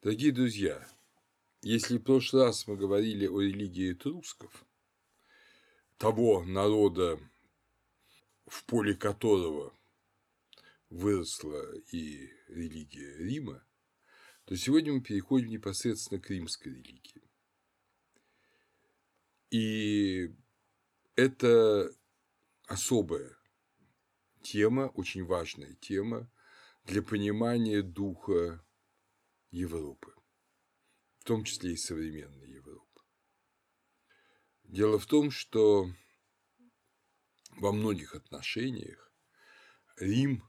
Дорогие друзья, если в прошлый раз мы говорили о религии этрусков, того народа, в поле которого выросла и религия Рима, то сегодня мы переходим непосредственно к римской религии. И это особая тема, очень важная тема для понимания духа Европы, в том числе и современной Европы. Дело в том, что во многих отношениях Рим,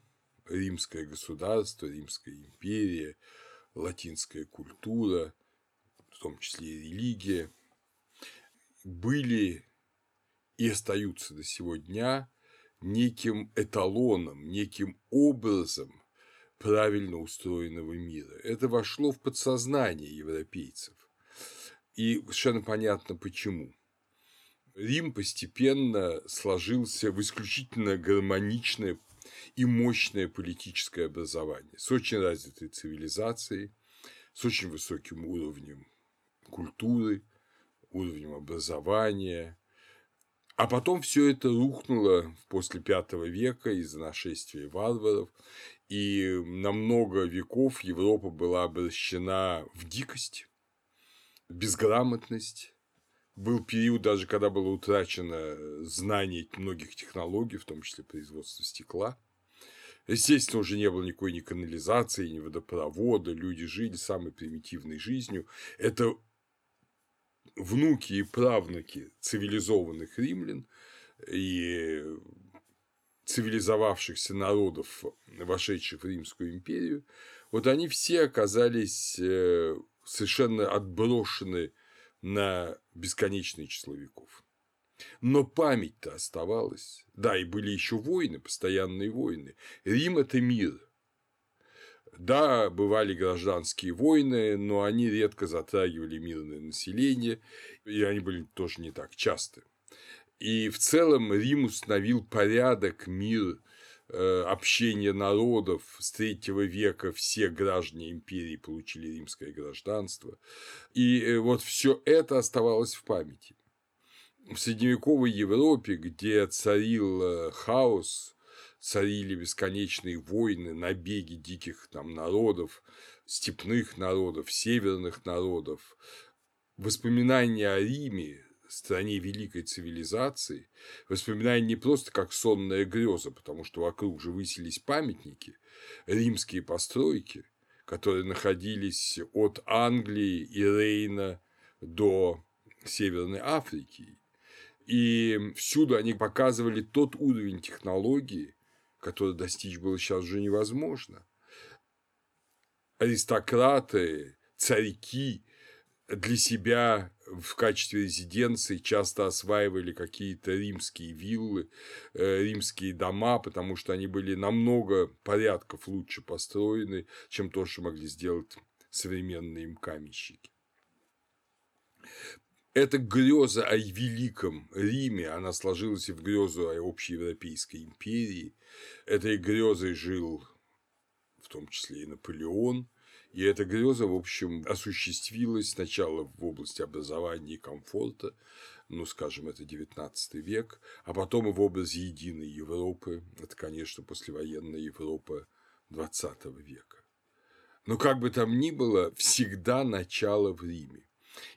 римское государство, римская империя, латинская культура, в том числе и религия, были и остаются до сего дня неким эталоном, неким образом правильно устроенного мира. Это вошло в подсознание европейцев. И совершенно понятно почему. Рим постепенно сложился в исключительно гармоничное и мощное политическое образование с очень развитой цивилизацией, с очень высоким уровнем культуры, уровнем образования. А потом все это рухнуло после V века из-за нашествия варваров, и на много веков Европа была обращена в дикость, безграмотность. Был период даже, когда было утрачено знание многих технологий, в том числе производства стекла. Естественно, уже не было никакой ни канализации, ни водопровода, люди жили самой примитивной жизнью. Это внуки и правнуки цивилизованных римлян и цивилизовавшихся народов, вошедших в Римскую империю, вот они все оказались э, совершенно отброшены на бесконечное число веков. Но память-то оставалась. Да, и были еще войны, постоянные войны. Рим – это мир. Да, бывали гражданские войны, но они редко затрагивали мирное население, и они были тоже не так часто. И в целом Рим установил порядок, мир, э, общение народов с третьего века все граждане империи получили римское гражданство. И э, вот все это оставалось в памяти. В средневековой Европе, где царил э, хаос, царили бесконечные войны, набеги диких там народов, степных народов, северных народов, воспоминания о Риме стране великой цивилизации, воспоминания не просто как сонная греза, потому что вокруг же высились памятники, римские постройки, которые находились от Англии и Рейна до Северной Африки. И всюду они показывали тот уровень технологии, который достичь было сейчас уже невозможно. Аристократы, царьки для себя в качестве резиденции часто осваивали какие-то римские виллы, э, римские дома, потому что они были намного порядков лучше построены, чем то, что могли сделать современные им каменщики. Эта греза о великом Риме, она сложилась и в грезу о общеевропейской империи. Этой грезой жил в том числе и Наполеон – и эта греза, в общем, осуществилась сначала в области образования и комфорта, ну, скажем, это XIX век, а потом и в образе единой Европы, это, конечно, послевоенная Европа XX века. Но как бы там ни было, всегда начало в Риме.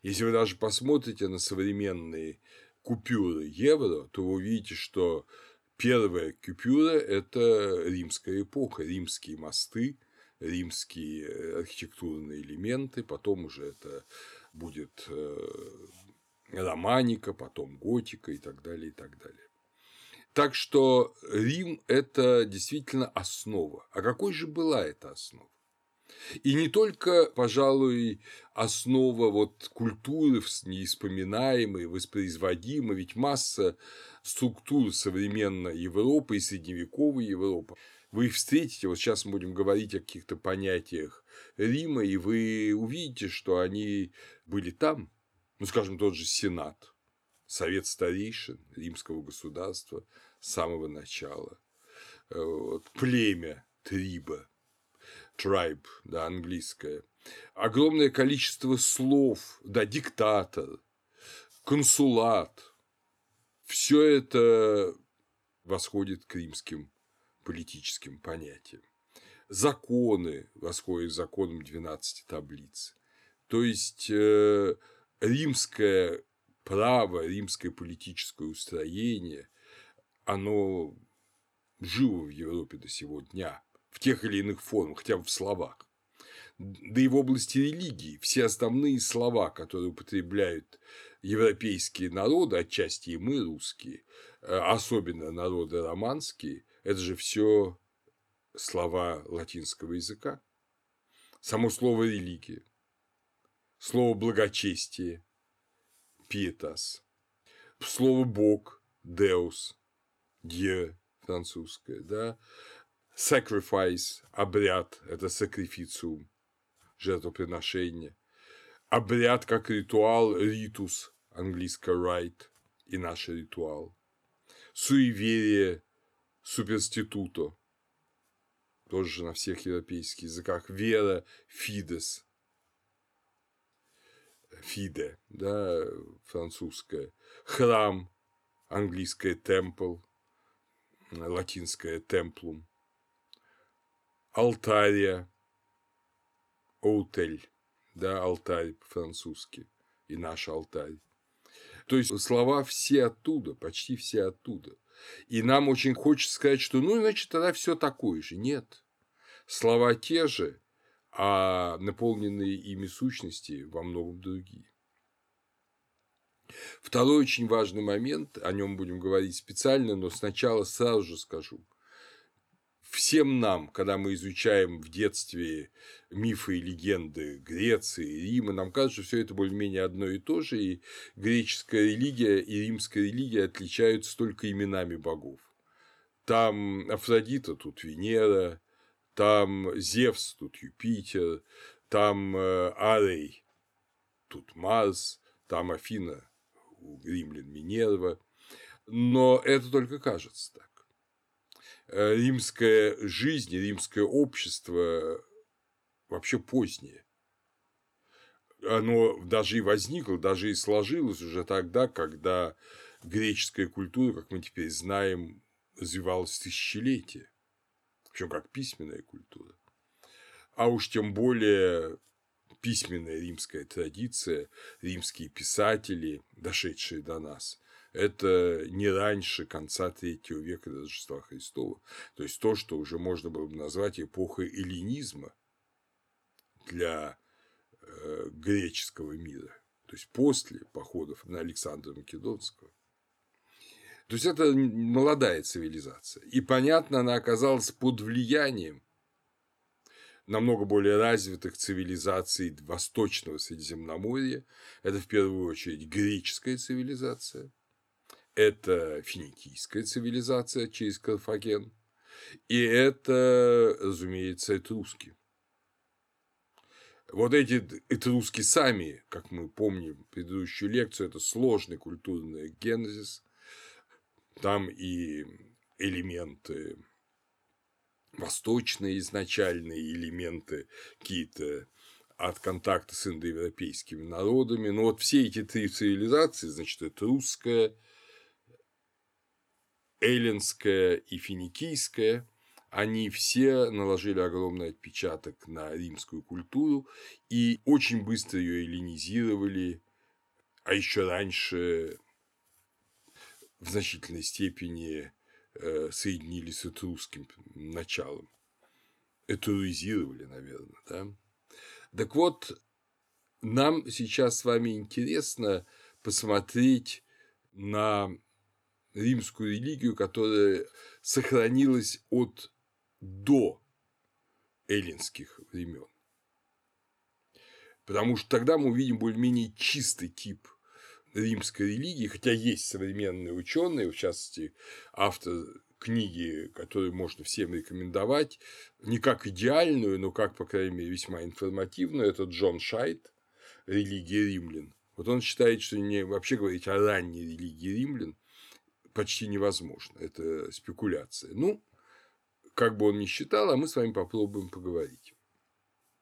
Если вы даже посмотрите на современные купюры евро, то вы увидите, что первая купюра – это римская эпоха, римские мосты – римские э, архитектурные элементы, потом уже это будет э, романика, потом готика и так далее, и так далее. Так что Рим – это действительно основа. А какой же была эта основа? И не только, пожалуй, основа вот культуры неиспоминаемой, воспроизводимой, ведь масса структур современной Европы и средневековой Европы вы их встретите, вот сейчас мы будем говорить о каких-то понятиях Рима, и вы увидите, что они были там, ну, скажем, тот же Сенат, Совет старейшин римского государства с самого начала, вот, племя Триба, tribe, да, английское. Огромное количество слов, да, диктатор, консулат. Все это восходит к римским политическим понятиям. Законы восходят законам 12 таблиц. То есть э, римское право, римское политическое устроение, оно живо в Европе до сего дня в тех или иных формах, хотя бы в словах. Да и в области религии все основные слова, которые употребляют европейские народы, отчасти и мы русские, э, особенно народы романские, это же все слова латинского языка. Само слово религия, слово благочестие, пиетас, слово бог, деус, дье французское, да, sacrifice, обряд, это sacrificium, жертвоприношение, обряд как ритуал, ритус, английское right и наш ритуал, суеверие, суперституто, тоже на всех европейских языках, вера, фидес, фиде, да, французское, храм, английское темпл, латинское темплум, алтария, оутель, да, алтарь по-французски, и наш алтарь. То есть слова все оттуда, почти все оттуда. И нам очень хочется сказать, что ну, значит, тогда все такое же. Нет. Слова те же, а наполненные ими сущности во многом другие. Второй очень важный момент, о нем будем говорить специально, но сначала сразу же скажу всем нам, когда мы изучаем в детстве мифы и легенды Греции, Рима, нам кажется, что все это более-менее одно и то же, и греческая религия и римская религия отличаются только именами богов. Там Афродита, тут Венера, там Зевс, тут Юпитер, там э, Арей, тут Марс, там Афина, у римлян Минерва. Но это только кажется так. Э, римская жизнь, римское общество вообще позднее. Оно даже и возникло, даже и сложилось уже тогда, когда греческая культура, как мы теперь знаем, развивалась тысячелетия, причем как письменная культура. А уж тем более письменная римская традиция, римские писатели, дошедшие до нас, это не раньше конца третьего века до Рождества Христова. То есть то, что уже можно было бы назвать эпохой эллинизма для э, греческого мира. То есть после походов на Александра Македонского. То есть это молодая цивилизация. И понятно, она оказалась под влиянием намного более развитых цивилизаций Восточного Средиземноморья. Это в первую очередь греческая цивилизация – это финикийская цивилизация через Карфаген, и это, разумеется, этруски. Вот эти этруски сами, как мы помним предыдущую лекцию, это сложный культурный генезис, там и элементы восточные изначальные элементы какие-то от контакта с индоевропейскими народами. Но вот все эти три цивилизации, значит, это русская, эллинская и финикийская, они все наложили огромный отпечаток на римскую культуру и очень быстро ее эллинизировали, а еще раньше в значительной степени э, соединились с этрусским началом. Этуризировали, наверное, да? Так вот, нам сейчас с вами интересно посмотреть на римскую религию, которая сохранилась от до эллинских времен. Потому что тогда мы увидим более-менее чистый тип римской религии, хотя есть современные ученые, в частности, автор книги, которую можно всем рекомендовать, не как идеальную, но как, по крайней мере, весьма информативную, это Джон Шайт «Религия римлян». Вот он считает, что не вообще говорить о ранней религии римлян, почти невозможно. Это спекуляция. Ну, как бы он ни считал, а мы с вами попробуем поговорить.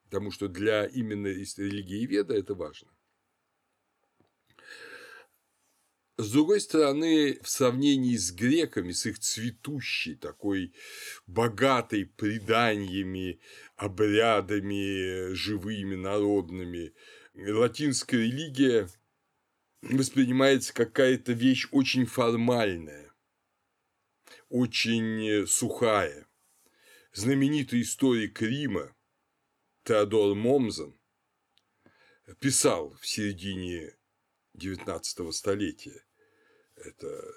потому что для именно религии веда это важно. С другой стороны, в сравнении с греками, с их цветущей, такой богатой преданиями, обрядами живыми, народными, латинская религия воспринимается какая-то вещь очень формальная, очень сухая. Знаменитый историк Рима Теодор Момзен писал в середине XIX столетия это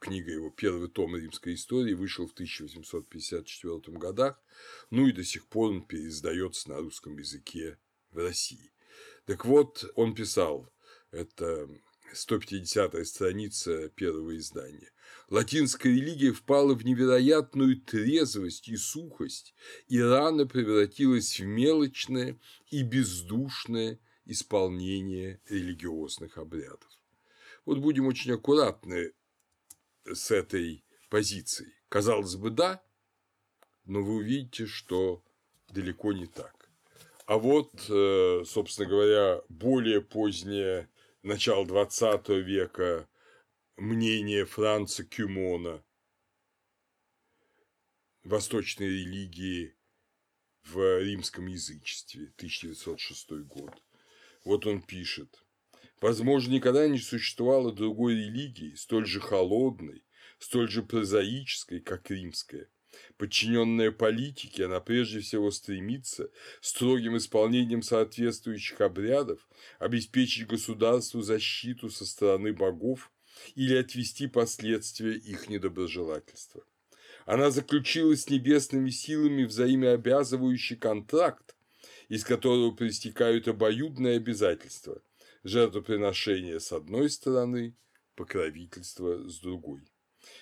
книга его, первый том римской истории, вышел в 1854 годах, ну и до сих пор он переиздается на русском языке в России. Так вот, он писал, это 150-я страница первого издания. Латинская религия впала в невероятную трезвость и сухость и рано превратилась в мелочное и бездушное исполнение религиозных обрядов. Вот будем очень аккуратны с этой позицией. Казалось бы, да, но вы увидите, что далеко не так. А вот, э, собственно говоря, более позднее начало XX века мнение Франца Кюмона восточной религии в римском язычестве, 1906 год. Вот он пишет. Возможно, никогда не существовало другой религии, столь же холодной, столь же прозаической, как римская. Подчиненная политике, она прежде всего стремится строгим исполнением соответствующих обрядов обеспечить государству защиту со стороны богов или отвести последствия их недоброжелательства. Она заключила с небесными силами взаимообязывающий контракт, из которого проистекают обоюдные обязательства – жертвоприношение с одной стороны, покровительство с другой.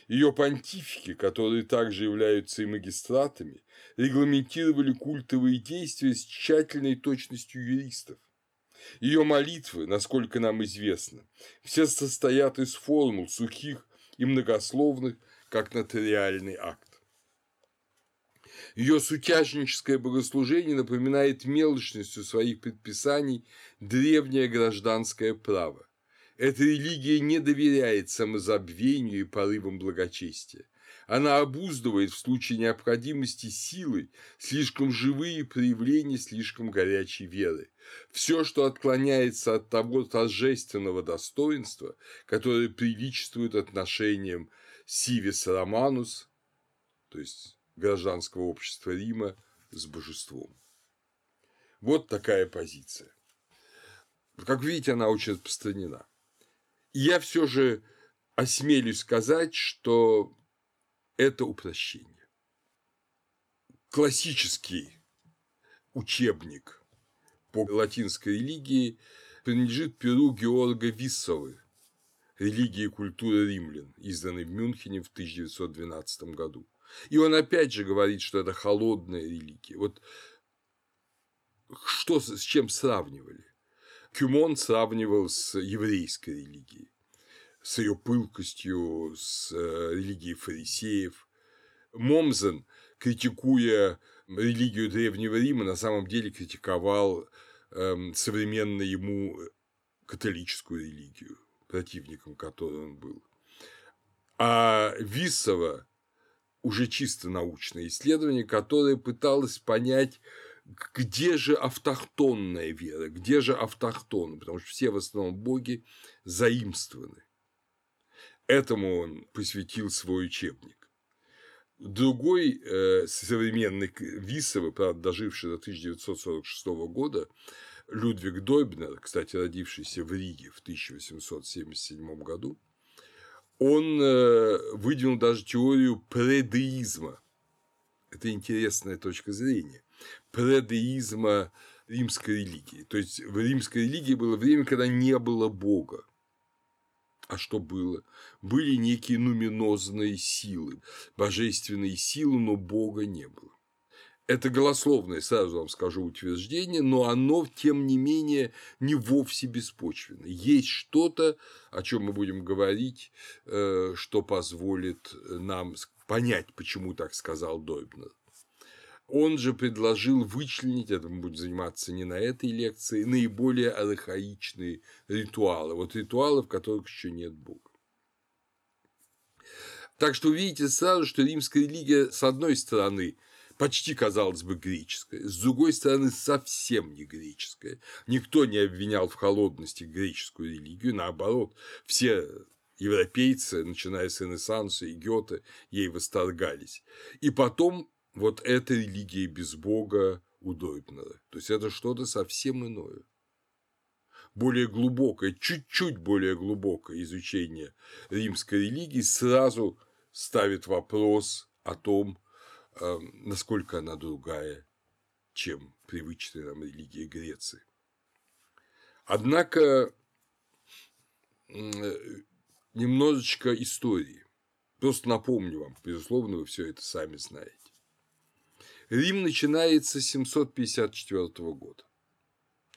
Ее понтифики, которые также являются и магистратами, регламентировали культовые действия с тщательной точностью юристов. Ее молитвы, насколько нам известно, все состоят из формул сухих и многословных, как нотариальный акт. Ее сутяжническое богослужение напоминает мелочностью своих предписаний древнее гражданское право. Эта религия не доверяет самозабвению и порывам благочестия. Она обуздывает в случае необходимости силой слишком живые проявления слишком горячей веры. Все, что отклоняется от того торжественного достоинства, которое приличествует отношениям Сивис Романус, то есть гражданского общества Рима с божеством. Вот такая позиция. Как видите, она очень распространена. Я все же осмелюсь сказать, что это упрощение. Классический учебник по латинской религии принадлежит перу Георга Виссовы «Религия и культура римлян», изданный в Мюнхене в 1912 году. И он опять же говорит, что это холодная религия. Вот что с чем сравнивали? Кюмон сравнивал с еврейской религией, с ее пылкостью, с э, религией фарисеев. Момзен, критикуя религию Древнего Рима, на самом деле критиковал эм, современно ему католическую религию, противником которой он был. А Виссова уже чисто научное исследование, которое пыталось понять, где же автохтонная вера, где же автохтоны, потому что все в основном боги заимствованы. Этому он посвятил свой учебник. Другой э, современный Висовый, правда, доживший до 1946 года, Людвиг Дойбнер, кстати, родившийся в Риге в 1877 году, он э, выдвинул даже теорию предеизма. Это интересная точка зрения. Предеизма римской религии. То есть в римской религии было время, когда не было Бога. А что было? Были некие нуминозные силы, божественные силы, но Бога не было. Это голословное, сразу вам скажу, утверждение, но оно, тем не менее, не вовсе беспочвенно. Есть что-то, о чем мы будем говорить, э, что позволит нам понять, почему так сказал Дойбнер. Он же предложил вычленить, это мы будем заниматься не на этой лекции, наиболее архаичные ритуалы. Вот ритуалы, в которых еще нет Бога. Так что увидите сразу, что римская религия, с одной стороны, почти, казалось бы, греческая, с другой стороны, совсем не греческая. Никто не обвинял в холодности греческую религию, наоборот, все европейцы, начиная с Ренессанса и Гёте, ей восторгались. И потом вот эта религия без Бога у Дойбнера. То есть это что-то совсем иное. Более глубокое, чуть-чуть более глубокое изучение римской религии сразу ставит вопрос о том, эм, насколько она другая, чем привычная нам религия Греции. Однако немножечко истории. Просто напомню вам, безусловно, вы все это сами знаете. Рим начинается с 754 года.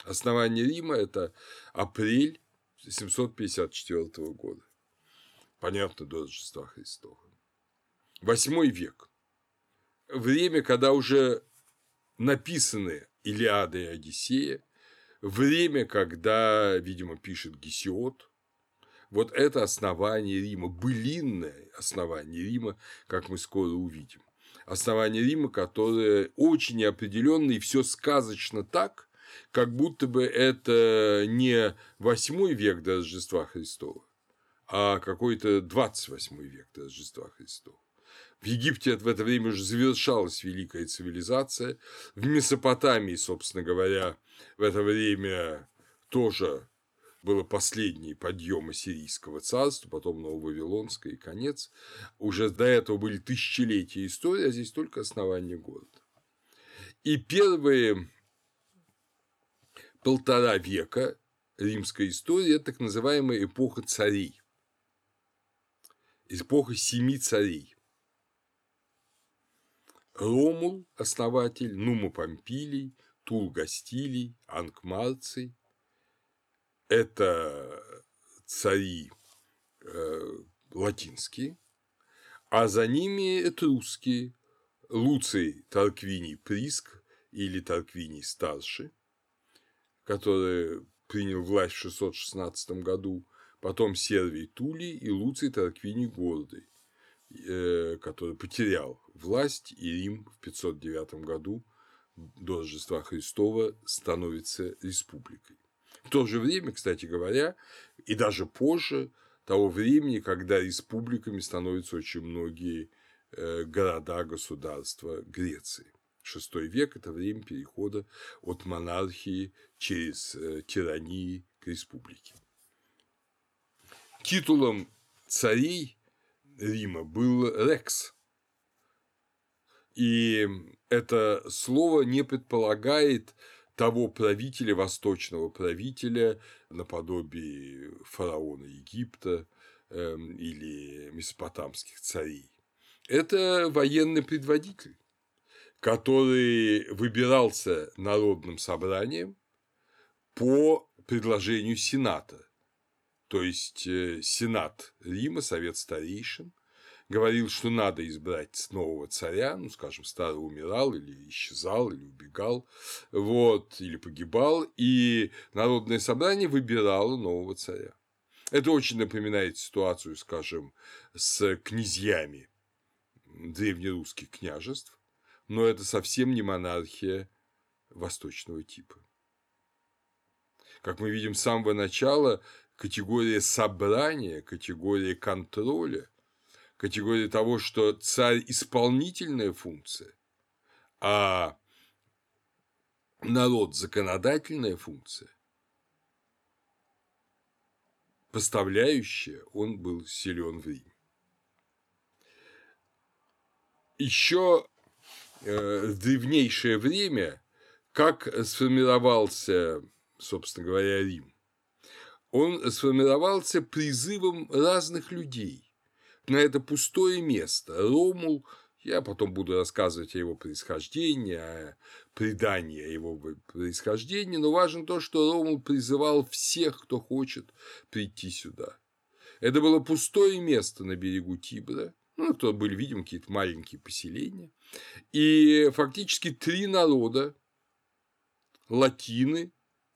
Основание Рима – это апрель 754 года. Понятно, до Рождества Христова. Восьмой век. Время, когда уже написаны Илиада и Одиссея, время, когда, видимо, пишет Гесиод, вот это основание Рима, былинное основание Рима, как мы скоро увидим. Основание Рима, которое очень неопределенное и все сказочно так, как будто бы это не восьмой век до Рождества Христова, а какой-то 28 век до Рождества Христова. В Египте в это время уже завершалась великая цивилизация. В Месопотамии, собственно говоря, в это время тоже было последний подъем Ассирийского царства, потом Нововавилонское и конец. Уже до этого были тысячелетия истории, а здесь только основание города. И первые полтора века римской истории – это так называемая эпоха царей, эпоха семи царей. Ромул – основатель, Нума Помпилий, Тул Гастилий, Анкмарций – это цари э, латинские, а за ними этрусские – Луций Тарквиний Приск или Тарквиний Старший – который принял власть в 616 году, потом Сервий Тулий и Луций Тарквиний Гордый, э, который потерял власть, и Рим в 509 году до Рождества Христова становится республикой. В то же время, кстати говоря, и даже позже того времени, когда республиками становятся очень многие э, города, государства Греции. VI век – это время перехода от монархии через э, тирании к республике. Титулом царей Рима был «рекс», и это слово не предполагает того правителя, восточного правителя, наподобие фараона Египта э, или месопотамских царей. Это военный предводитель, который выбирался народным собранием по предложению Сената. То есть э, Сенат Рима, Совет старейшин, говорил, что надо избрать нового царя, ну, скажем, старый умирал или исчезал, или убегал, вот, или погибал, и Народное собрание выбирало нового царя. Это очень напоминает ситуацию, скажем, с князьями древнерусских княжеств, но это совсем не монархия восточного типа. Как мы видим с самого начала, категория собрания, категория контроля, категория того, что царь – исполнительная функция, а народ – законодательная функция, поставляющая, он был силен в Риме. Еще Э, в древнейшее время, как сформировался, собственно говоря, Рим. Он сформировался призывом разных людей на это пустое место. Ромул, я потом буду рассказывать о его происхождении, о предании о его происхождении, но важно то, что Ромул призывал всех, кто хочет прийти сюда. Это было пустое место на берегу Тибра, ну, то были, видимо, какие-то маленькие поселения. И фактически три народа – латины,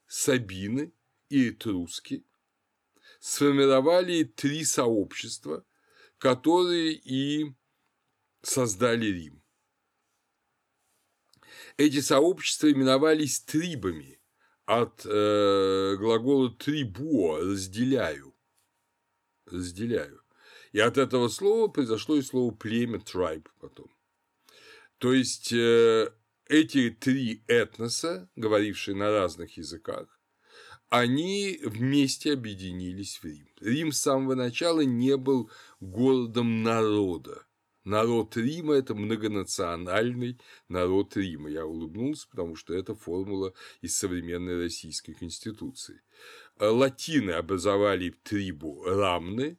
сабины и этруски – сформировали три сообщества, которые и создали Рим. Эти сообщества именовались трибами от э, глагола трибуо – разделяю. Разделяю. И от этого слова произошло и слово племя tribe потом. То есть э, эти три этноса, говорившие на разных языках, они вместе объединились в Рим. Рим с самого начала не был городом народа. Народ Рима – это многонациональный народ Рима. Я улыбнулся, потому что это формула из современной российской конституции. Латины образовали трибу Рамны,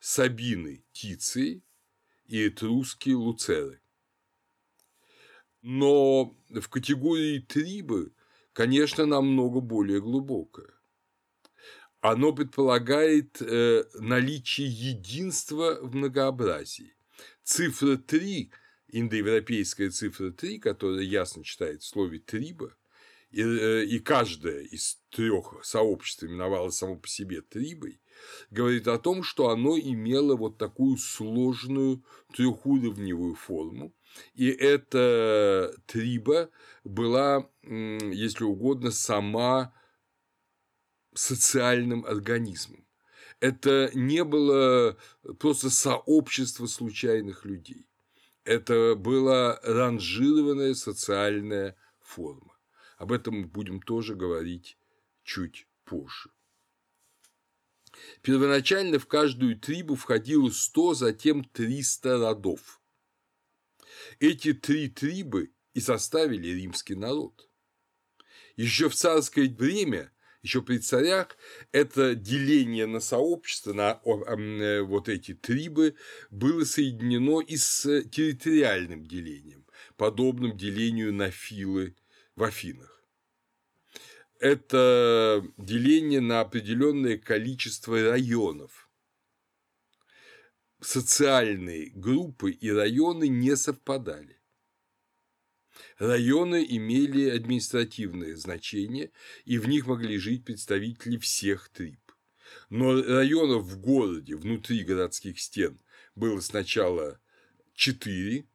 Сабины – Тиции и Этруски – Луцеры. Но в категории трибы, конечно, намного более глубокое. Оно предполагает э, наличие единства в многообразии. Цифра 3, индоевропейская цифра 3, которая ясно читает в слове «триба», и, э, и каждое из трех сообществ именовалось само по себе трибой, говорит о том, что оно имело вот такую сложную трехуровневую форму, и эта триба была, если угодно, сама социальным организмом. Это не было просто сообщество случайных людей. Это была ранжированная социальная форма. Об этом мы будем тоже говорить чуть позже. Первоначально в каждую трибу входило 100, затем 300 родов. Эти три трибы и составили римский народ. Еще в царское время, еще при царях, это деление на сообщество, на э, вот эти трибы, было соединено и с территориальным делением, подобным делению на филы в Афинах это деление на определенное количество районов. Социальные группы и районы не совпадали. Районы имели административное значение, и в них могли жить представители всех триб. Но районов в городе, внутри городских стен, было сначала 4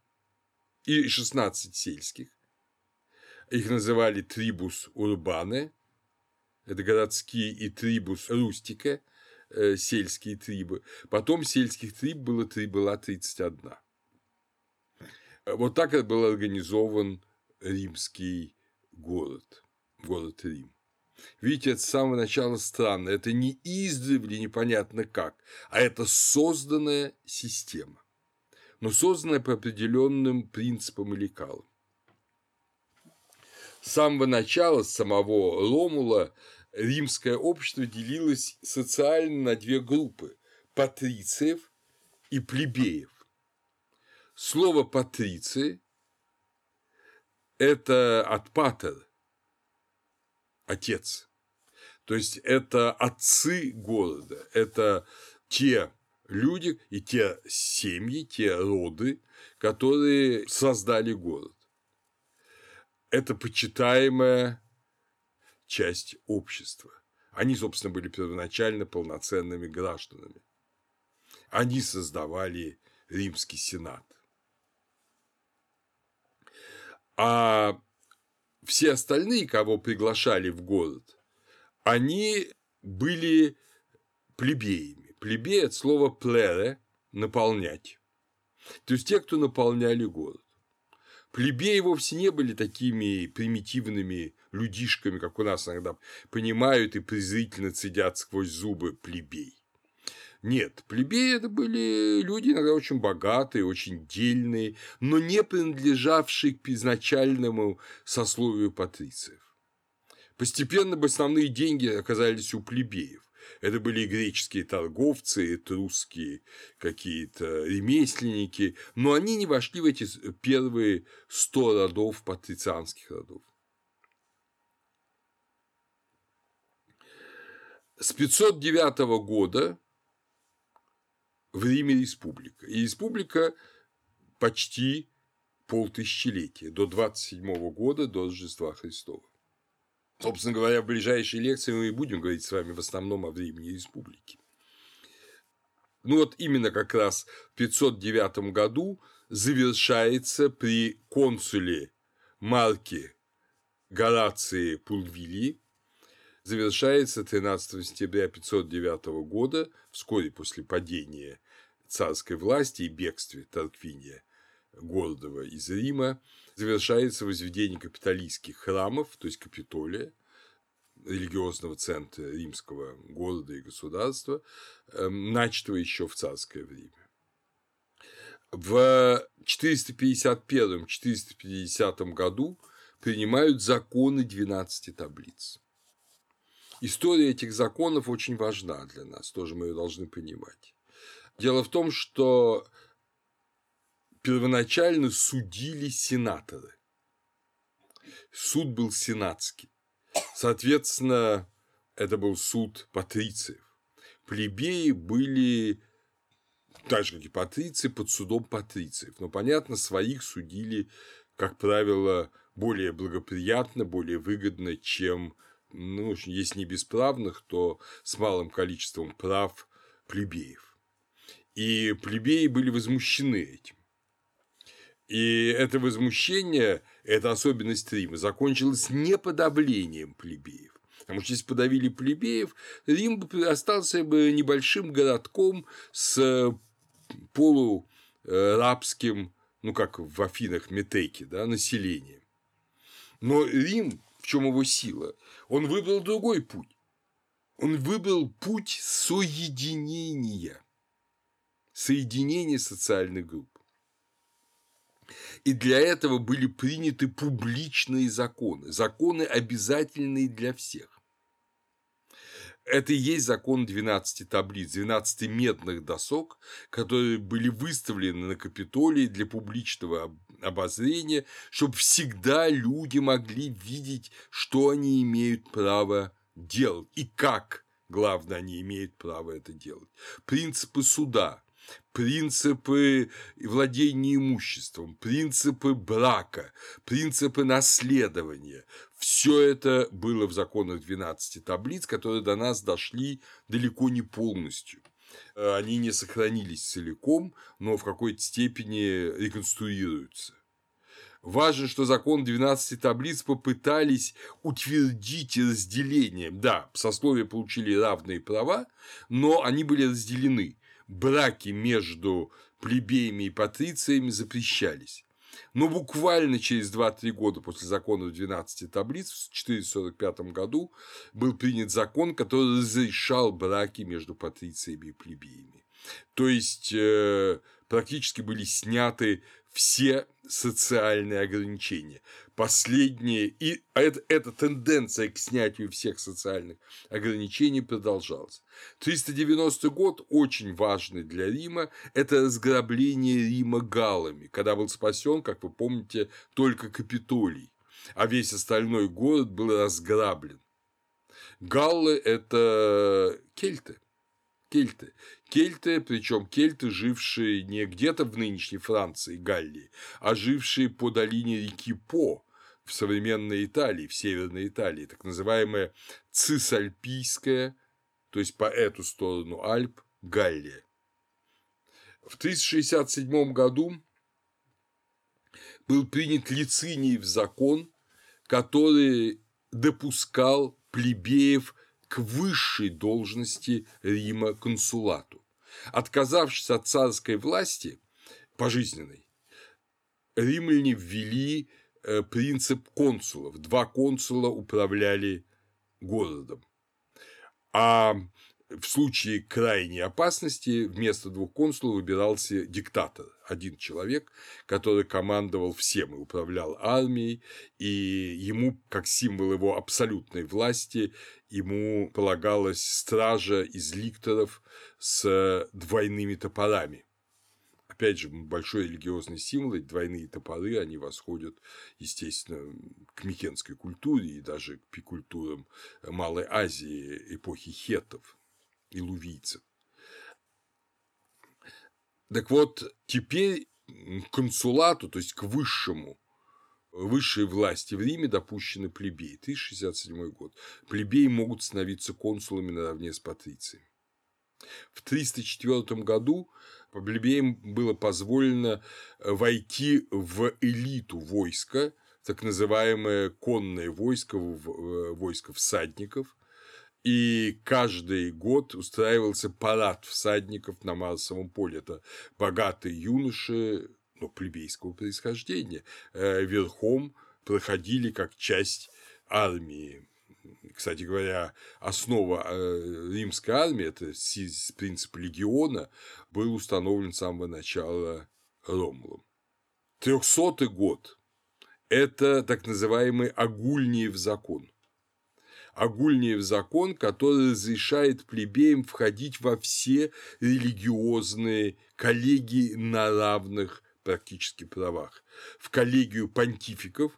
и 16 сельских, их называли трибус урбане, это городские, и трибус рустика, э, сельские трибы. Потом сельских триб было, три, была 31. Вот так был организован римский город, город Рим. Видите, это с самого начала странно. Это не издревле непонятно как, а это созданная система. Но созданная по определенным принципам и лекалам с самого начала, с самого Ромула, римское общество делилось социально на две группы – патрициев и плебеев. Слово «патриции» – это от патер – отец. То есть, это отцы города, это те люди и те семьи, те роды, которые создали город это почитаемая часть общества. Они, собственно, были первоначально полноценными гражданами. Они создавали римский сенат. А все остальные, кого приглашали в город, они были плебеями. Плебей от слова плере – наполнять. То есть те, кто наполняли город. Плебеи вовсе не были такими примитивными людишками, как у нас иногда понимают и презрительно цедят сквозь зубы плебей. Нет, плебеи это были люди иногда очень богатые, очень дельные, но не принадлежавшие к изначальному сословию патрициев. Постепенно основные деньги оказались у плебеев. Это были греческие торговцы, этрусские какие-то ремесленники, но они не вошли в эти первые сто родов патрицианских родов. С 509 года в Риме республика. И республика почти полтысячелетия, до 27 года, до Рождества Христова. Собственно говоря, в ближайшей лекции мы и будем говорить с вами в основном о времени республики. Ну вот именно как раз в 509 году завершается при консуле Марке Горации Пулвили, завершается 13 сентября 509 года, вскоре после падения царской власти и бегстве Тарквиния Гордова из Рима, завершается возведение капитолийских храмов, то есть Капитолия, религиозного центра римского города и государства, эм, начатого еще в царское время. В 451-450 году принимают законы 12 таблиц. История этих законов очень важна для нас, тоже мы ее должны понимать. Дело в том, что первоначально судили сенаторы. Суд был сенатский. Соответственно, это был суд патрициев. Плебеи были так же, как и патриции, под судом патрициев. Но, понятно, своих судили, как правило, более благоприятно, более выгодно, чем, ну, если не бесправных, то с малым количеством прав плебеев. И плебеи были возмущены этим. И это возмущение, эта особенность Рима, закончилось не подавлением плебеев. Потому что если подавили плебеев, Рим остался бы небольшим городком с полурабским, ну как в Афинах Метеки, да, населением. Но Рим, в чем его сила, он выбрал другой путь. Он выбрал путь соединения, соединения социальных групп. И для этого были приняты публичные законы, законы обязательные для всех. Это и есть закон 12 таблиц, 12 медных досок, которые были выставлены на Капитолии для публичного обозрения, чтобы всегда люди могли видеть, что они имеют право делать и как, главное, они имеют право это делать. Принципы суда, принципы владения имуществом, принципы брака, принципы наследования. Все это было в законах 12 таблиц, которые до нас дошли далеко не полностью. Они не сохранились целиком, но в какой-то степени реконструируются. Важно, что закон 12 таблиц попытались утвердить разделение. Да, сословия получили равные права, но они были разделены браки между плебеями и патрициями запрещались. Но буквально через 2-3 года после закона 12 таблиц в 445 году был принят закон, который разрешал браки между патрициями и плебеями. То есть э, практически были сняты все социальные ограничения. Последние, и это, эта тенденция к снятию всех социальных ограничений продолжалась. 390 год очень важный для Рима – это разграбление Рима галами, когда был спасен, как вы помните, только Капитолий, а весь остальной город был разграблен. Галлы – это кельты кельты. Кельты, причем кельты, жившие не где-то в нынешней Франции, Галлии, а жившие по долине реки По, в современной Италии, в Северной Италии, так называемая Цисальпийская, то есть по эту сторону Альп, Галлия. В 367 году был принят Лициниев закон, который допускал плебеев к высшей должности Рима консулату. Отказавшись от царской власти пожизненной, римляне ввели э, принцип консулов. Два консула управляли городом. А в случае крайней опасности вместо двух консулов выбирался диктатор, один человек, который командовал всем и управлял армией, и ему, как символ его абсолютной власти, ему полагалась стража из ликторов с двойными топорами. Опять же, большой религиозный символ, эти двойные топоры, они восходят, естественно, к микенской культуре и даже к культурам Малой Азии эпохи хеттов и лувийцев. Так вот, теперь консулату, то есть к высшему, высшей власти в Риме допущены плебеи. 1067 год. Плебеи могут становиться консулами наравне с патрициями. В 304 году плебеям было позволено войти в элиту войска, так называемое конное войско, войско всадников, и каждый год устраивался парад всадников на Марсовом поле. Это богатые юноши, ну, плебейского происхождения, э, верхом проходили как часть армии. Кстати говоря, основа э, римской армии, это принцип легиона, был установлен с самого начала Ромулом. Трехсотый год – это так называемый Агульниев закон. Агульниев закон, который разрешает плебеям входить во все религиозные коллегии на равных практически правах. В коллегию понтификов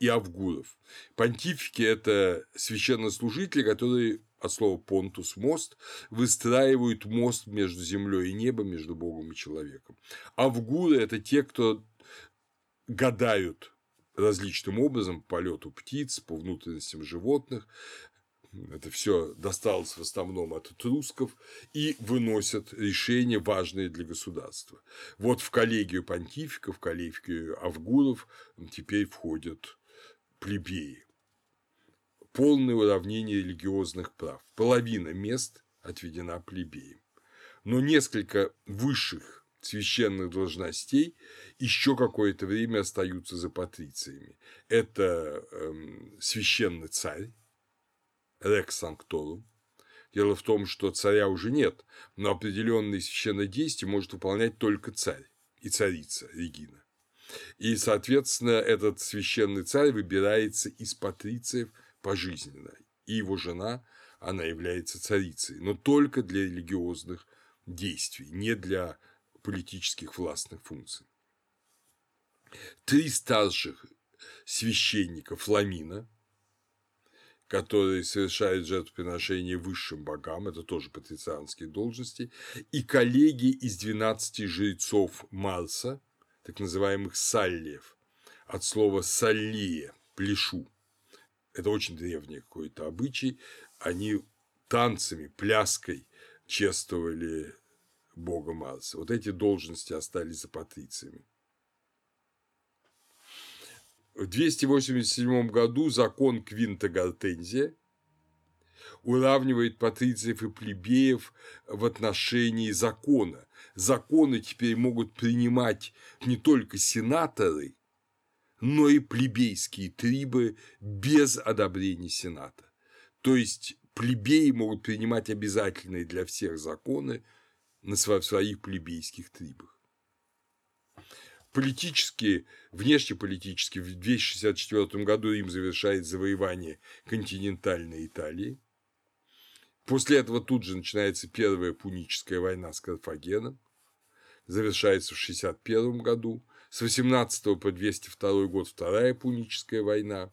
и авгуров. Понтифики – это священнослужители, которые от слова понтус – мост, выстраивают мост между землей и небом, между Богом и человеком. Авгуры – это те, кто гадают различным образом по полету птиц, по внутренностям животных. Это все досталось в основном от этрусков и выносят решения, важные для государства. Вот в коллегию понтификов, в коллегию авгуров теперь входят плебеи. Полное уравнение религиозных прав. Половина мест отведена плебеям. Но несколько высших священных должностей еще какое-то время остаются за патрициями. Это эм, священный царь, рекс санкторум. Дело в том, что царя уже нет, но определенные священные действия может выполнять только царь и царица Регина. И, соответственно, этот священный царь выбирается из патрициев пожизненно. И его жена, она является царицей, но только для религиозных действий, не для политических властных функций. Три старших священника Фламина, которые совершают жертвоприношение высшим богам, это тоже патрицианские должности, и коллеги из 12 жрецов Марса, так называемых саллиев, от слова саллия – плешу. Это очень древний какой-то обычай. Они танцами, пляской чествовали бога Марса. Вот эти должности остались за патрициями. В 287 году закон Квинта Гортензия уравнивает патрициев и плебеев в отношении закона. Законы теперь могут принимать не только сенаторы, но и плебейские трибы без одобрения сената. То есть плебеи могут принимать обязательные для всех законы на своих плебейских трибах. Политически, внешнеполитически, в 264 году Рим завершает завоевание континентальной Италии. После этого тут же начинается Первая Пуническая война с Карфагеном, завершается в 61 году. С 18 по 202 год Вторая Пуническая война.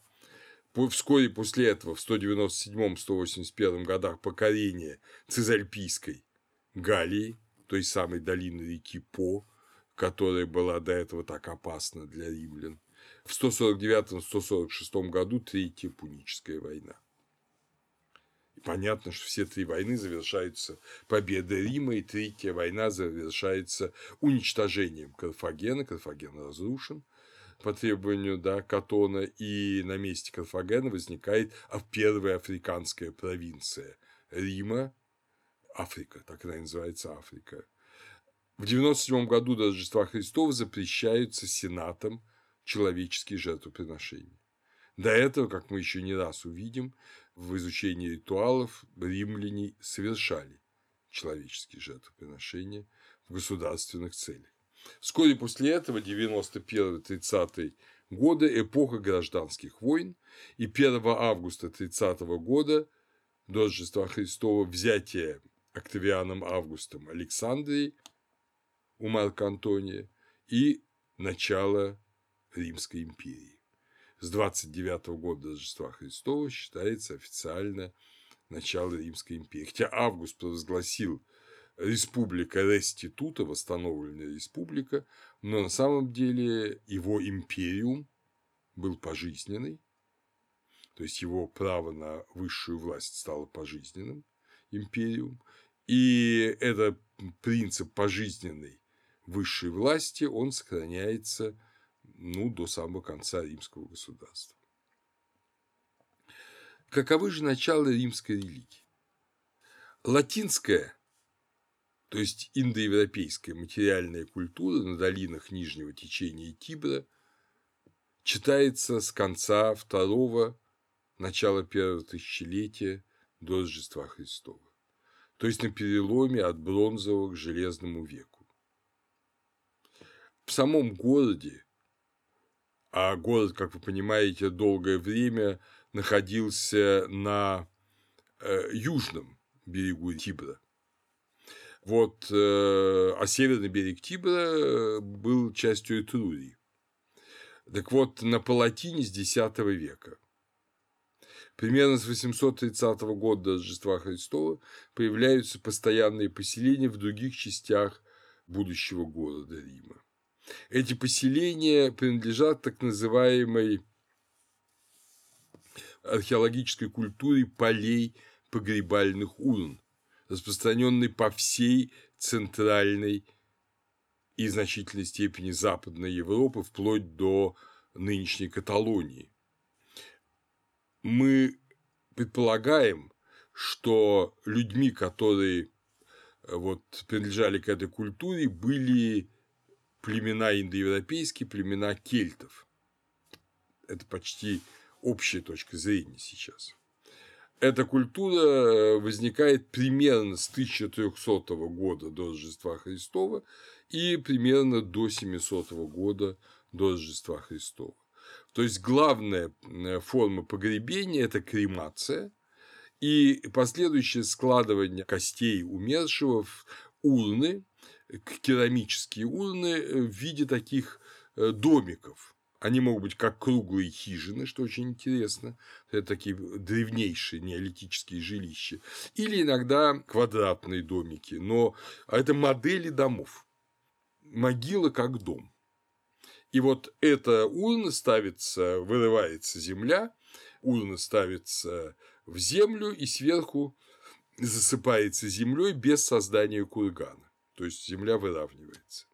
Вскоре после этого, в 197-181 годах, покорение Цезальпийской Галлии, той самой долины реки По, которая была до этого так опасна для римлян. В 149-146 году Третья Пуническая война. И понятно, что все три войны завершаются победой Рима, и Третья война завершается уничтожением Карфагена. Карфаген разрушен по требованию да, Катона, и на месте Карфагена возникает первая африканская провинция Рима, Африка, так она и называется Африка. В 97 году до Рождества Христова запрещаются Сенатом человеческие жертвоприношения. До этого, как мы еще не раз увидим, в изучении ритуалов римляне совершали человеческие жертвоприношения в государственных целях. Вскоре после этого, 91-30 годы, эпоха гражданских войн, и 1 августа 30 года до Рождества Христова взятие Октавианом Августом Александрии у Марка Антония и начало Римской империи. С 29 года Рождества Христова считается официально начало Римской империи. Хотя Август провозгласил республика Реститута, восстановленная республика, но на самом деле его империум был пожизненный, то есть его право на высшую власть стало пожизненным империум, и этот принцип пожизненной высшей власти, он сохраняется ну, до самого конца римского государства. Каковы же начала римской религии? Латинская, то есть индоевропейская материальная культура на долинах нижнего течения Тибра читается с конца второго, начала первого тысячелетия до Рождества Христова, то есть на переломе от бронзового к железному веку. В самом городе, а город, как вы понимаете, долгое время находился на э, южном берегу Тибра. Вот, э, а северный берег Тибра был частью Этрурии. Так вот, на Палатине с X века Примерно с 830 года до Рождества Христова появляются постоянные поселения в других частях будущего города Рима. Эти поселения принадлежат так называемой археологической культуре полей погребальных урн, распространенной по всей центральной и значительной степени Западной Европы вплоть до нынешней Каталонии мы предполагаем, что людьми, которые э, вот, принадлежали к этой культуре, были племена индоевропейские, племена кельтов. Это почти общая точка зрения сейчас. Эта культура э, возникает примерно с 1300 года до Рождества Христова и примерно до 700 года до Рождества Христова. То есть главная форма погребения – это кремация и последующее складывание костей умершего в урны, керамические урны э, в виде таких э, домиков. Они могут быть как круглые хижины, что очень интересно. Это такие древнейшие неолитические жилища. Или иногда квадратные домики. Но это модели домов. Могила как дом. И вот эта урна ставится, вырывается земля, урна ставится в землю и сверху засыпается землей без создания кургана. То есть земля выравнивается.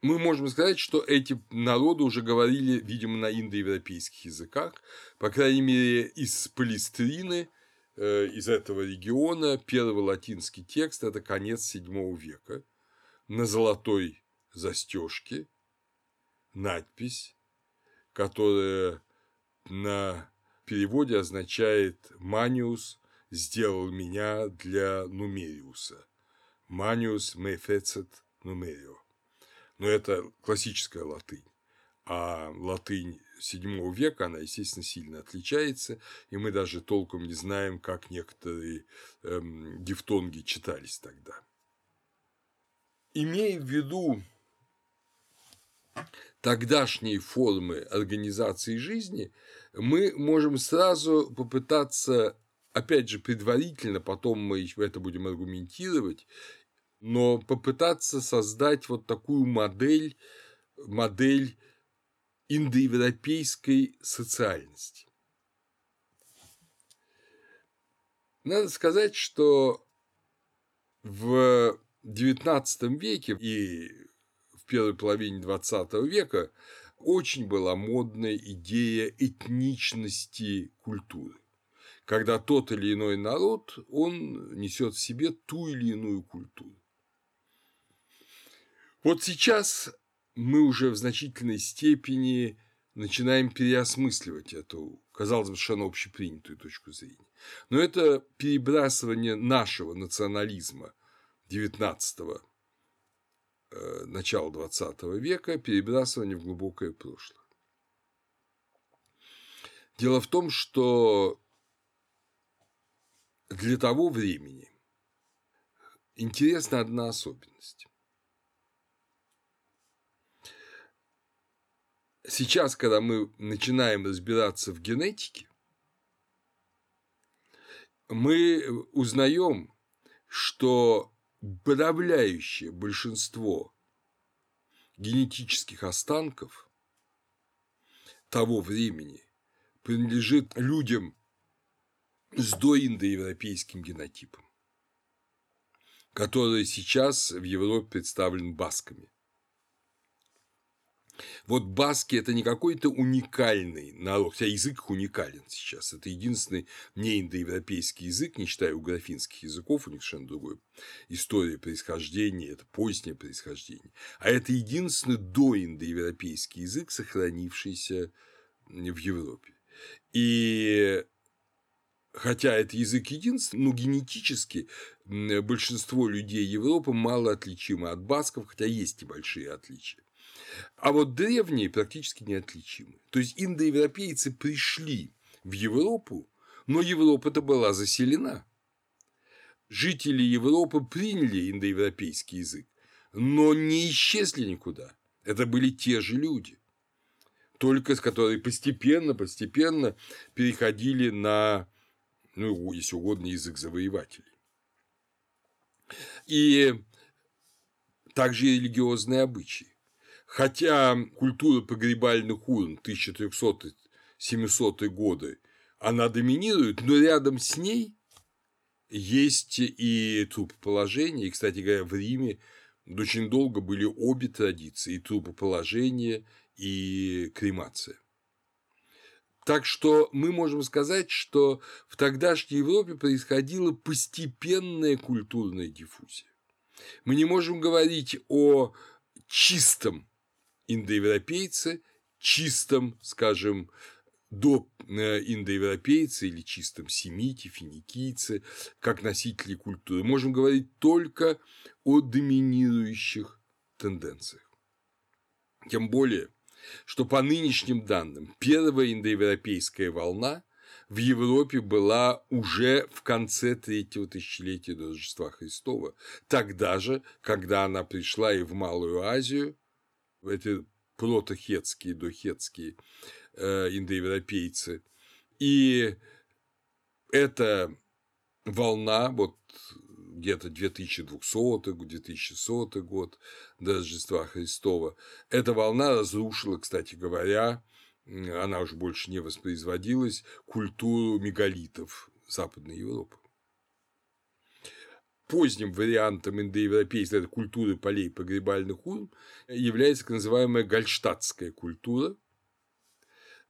Мы можем сказать, что эти народы уже говорили, видимо, на индоевропейских языках, по крайней мере, из Палестрины, э, из этого региона, первый латинский текст – это конец VII века – на золотой застежке надпись, которая на переводе означает «Маниус сделал меня для Нумериуса». «Маниус мефецет нумерио». Но это классическая латынь. А латынь VII века, она, естественно, сильно отличается, и мы даже толком не знаем, как некоторые эм, дифтонги читались тогда имея в виду тогдашние формы организации жизни, мы можем сразу попытаться, опять же, предварительно, потом мы это будем аргументировать, но попытаться создать вот такую модель, модель индоевропейской социальности. Надо сказать, что в XIX веке и в первой половине XX века очень была модная идея этничности культуры, когда тот или иной народ, он несет в себе ту или иную культуру. Вот сейчас мы уже в значительной степени начинаем переосмысливать эту, казалось бы, совершенно общепринятую точку зрения. Но это перебрасывание нашего национализма 19 э, начала 20 века перебрасывание в глубокое прошлое. Дело в том, что для того времени интересна одна особенность. Сейчас, когда мы начинаем разбираться в генетике, мы узнаем, что подавляющее большинство генетических останков того времени принадлежит людям с доиндоевропейским генотипом, который сейчас в Европе представлен басками. Вот баски – это не какой-то уникальный народ, хотя язык их уникален сейчас. Это единственный неиндоевропейский язык, не считая уграфинских языков, у них совершенно другой история происхождения, это позднее происхождение. А это единственный доиндоевропейский язык, сохранившийся в Европе. И хотя это язык единственный, но генетически большинство людей Европы мало отличимы от басков, хотя есть и большие отличия. А вот древние практически неотличимы. То есть индоевропейцы пришли в Европу, но Европа-то была заселена. Жители Европы приняли индоевропейский язык, но не исчезли никуда. Это были те же люди, только с которые постепенно, постепенно переходили на, ну, если угодно, язык завоевателей. И также и религиозные обычаи. Хотя культура погребальных урн 1300-700 годы, она доминирует, но рядом с ней есть и трупоположение. И, кстати говоря, в Риме очень долго были обе традиции – и трупоположение, и кремация. Так что мы можем сказать, что в тогдашней Европе происходила постепенная культурная диффузия. Мы не можем говорить о чистом индоевропейцы, чистом, скажем, до э, индоевропейцы или чистом семите, финикийцы, как носители культуры. Можем говорить только о доминирующих тенденциях. Тем более, что по нынешним данным первая индоевропейская волна в Европе была уже в конце третьего тысячелетия до Рождества Христова, тогда же, когда она пришла и в Малую Азию, эти протохетские, дохетские э, индоевропейцы. И эта волна, вот где-то 2200-2100 год до Рождества Христова, эта волна разрушила, кстати говоря, она уже больше не воспроизводилась, культуру мегалитов Западной Европы поздним вариантом индоевропейской культуры полей погребальных урн является так называемая гальштадтская культура,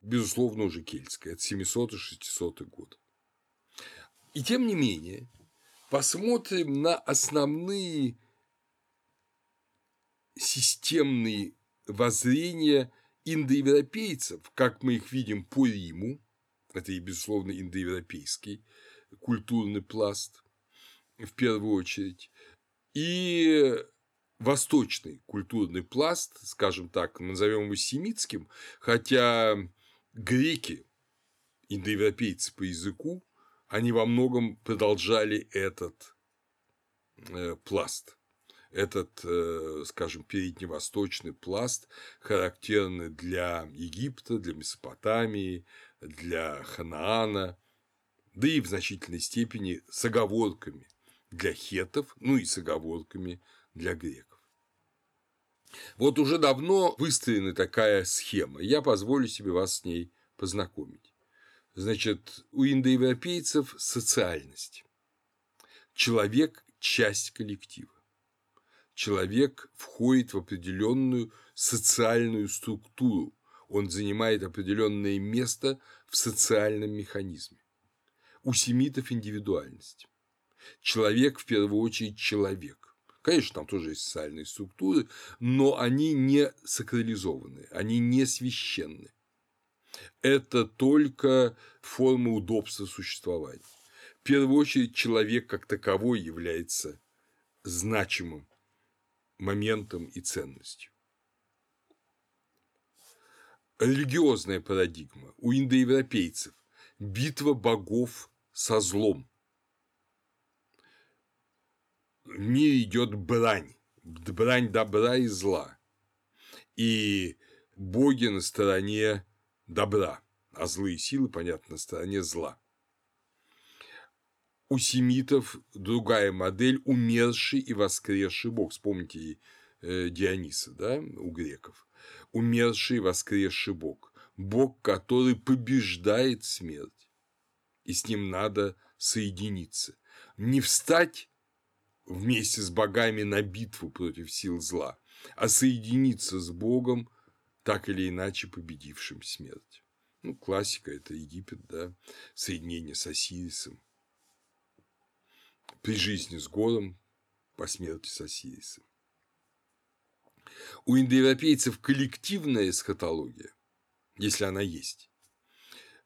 безусловно, уже кельтская, от 700-600 год. И тем не менее, посмотрим на основные системные воззрения индоевропейцев, как мы их видим по Риму, это и, безусловно, индоевропейский культурный пласт – в первую очередь, и восточный культурный пласт, скажем так, назовем его семитским, хотя греки, индоевропейцы по языку, они во многом продолжали этот э, пласт, этот, э, скажем, передневосточный пласт, характерный для Египта, для Месопотамии, для Ханаана, да и в значительной степени с оговорками – для хетов, ну и с оговорками для греков. Вот уже давно выстроена такая схема, я позволю себе вас с ней познакомить. Значит, у индоевропейцев социальность. Человек – часть коллектива. Человек входит в определенную социальную структуру, он занимает определенное место в социальном механизме. У семитов индивидуальность человек в первую очередь человек. Конечно, там тоже есть социальные структуры, но они не сакрализованы, они не священны. Это только форма удобства существования. В первую очередь человек как таковой является значимым моментом и ценностью. Религиозная парадигма у индоевропейцев – битва богов со злом мире идет брань, брань добра и зла. И боги на стороне добра, а злые силы, понятно, на стороне зла. у семитов другая модель – умерший и воскресший бог. Вспомните э, Диониса, да, у греков. Умерший и воскресший бог. Бог, который побеждает смерть. И с ним надо соединиться. Не встать вместе с богами на битву против сил зла, а соединиться с Богом, так или иначе победившим смерть. Ну, классика – это Египет, да, соединение с Осирисом. При жизни с Гором, по смерти с Осирисом. У индоевропейцев коллективная эсхатология, если она есть.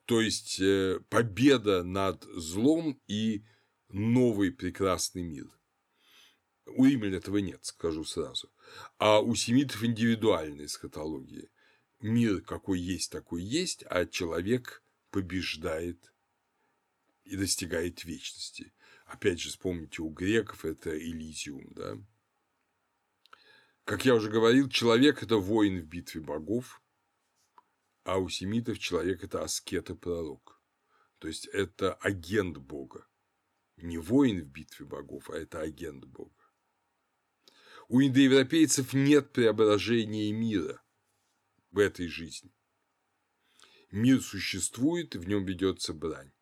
То есть э, победа над злом и новый прекрасный мир. У римлян этого нет, скажу сразу. А у семитов индивидуальная эсхатология. Мир какой есть, такой есть, а человек побеждает и достигает вечности. Опять же, вспомните, у греков это Элизиум, да. Как я уже говорил, человек – это воин в битве богов, а у семитов человек – это аскет и пророк. То есть, это агент Бога. Не воин в битве богов, а это агент Бога. У индоевропейцев нет преображения мира в этой жизни. Мир существует, и в нем ведется брань.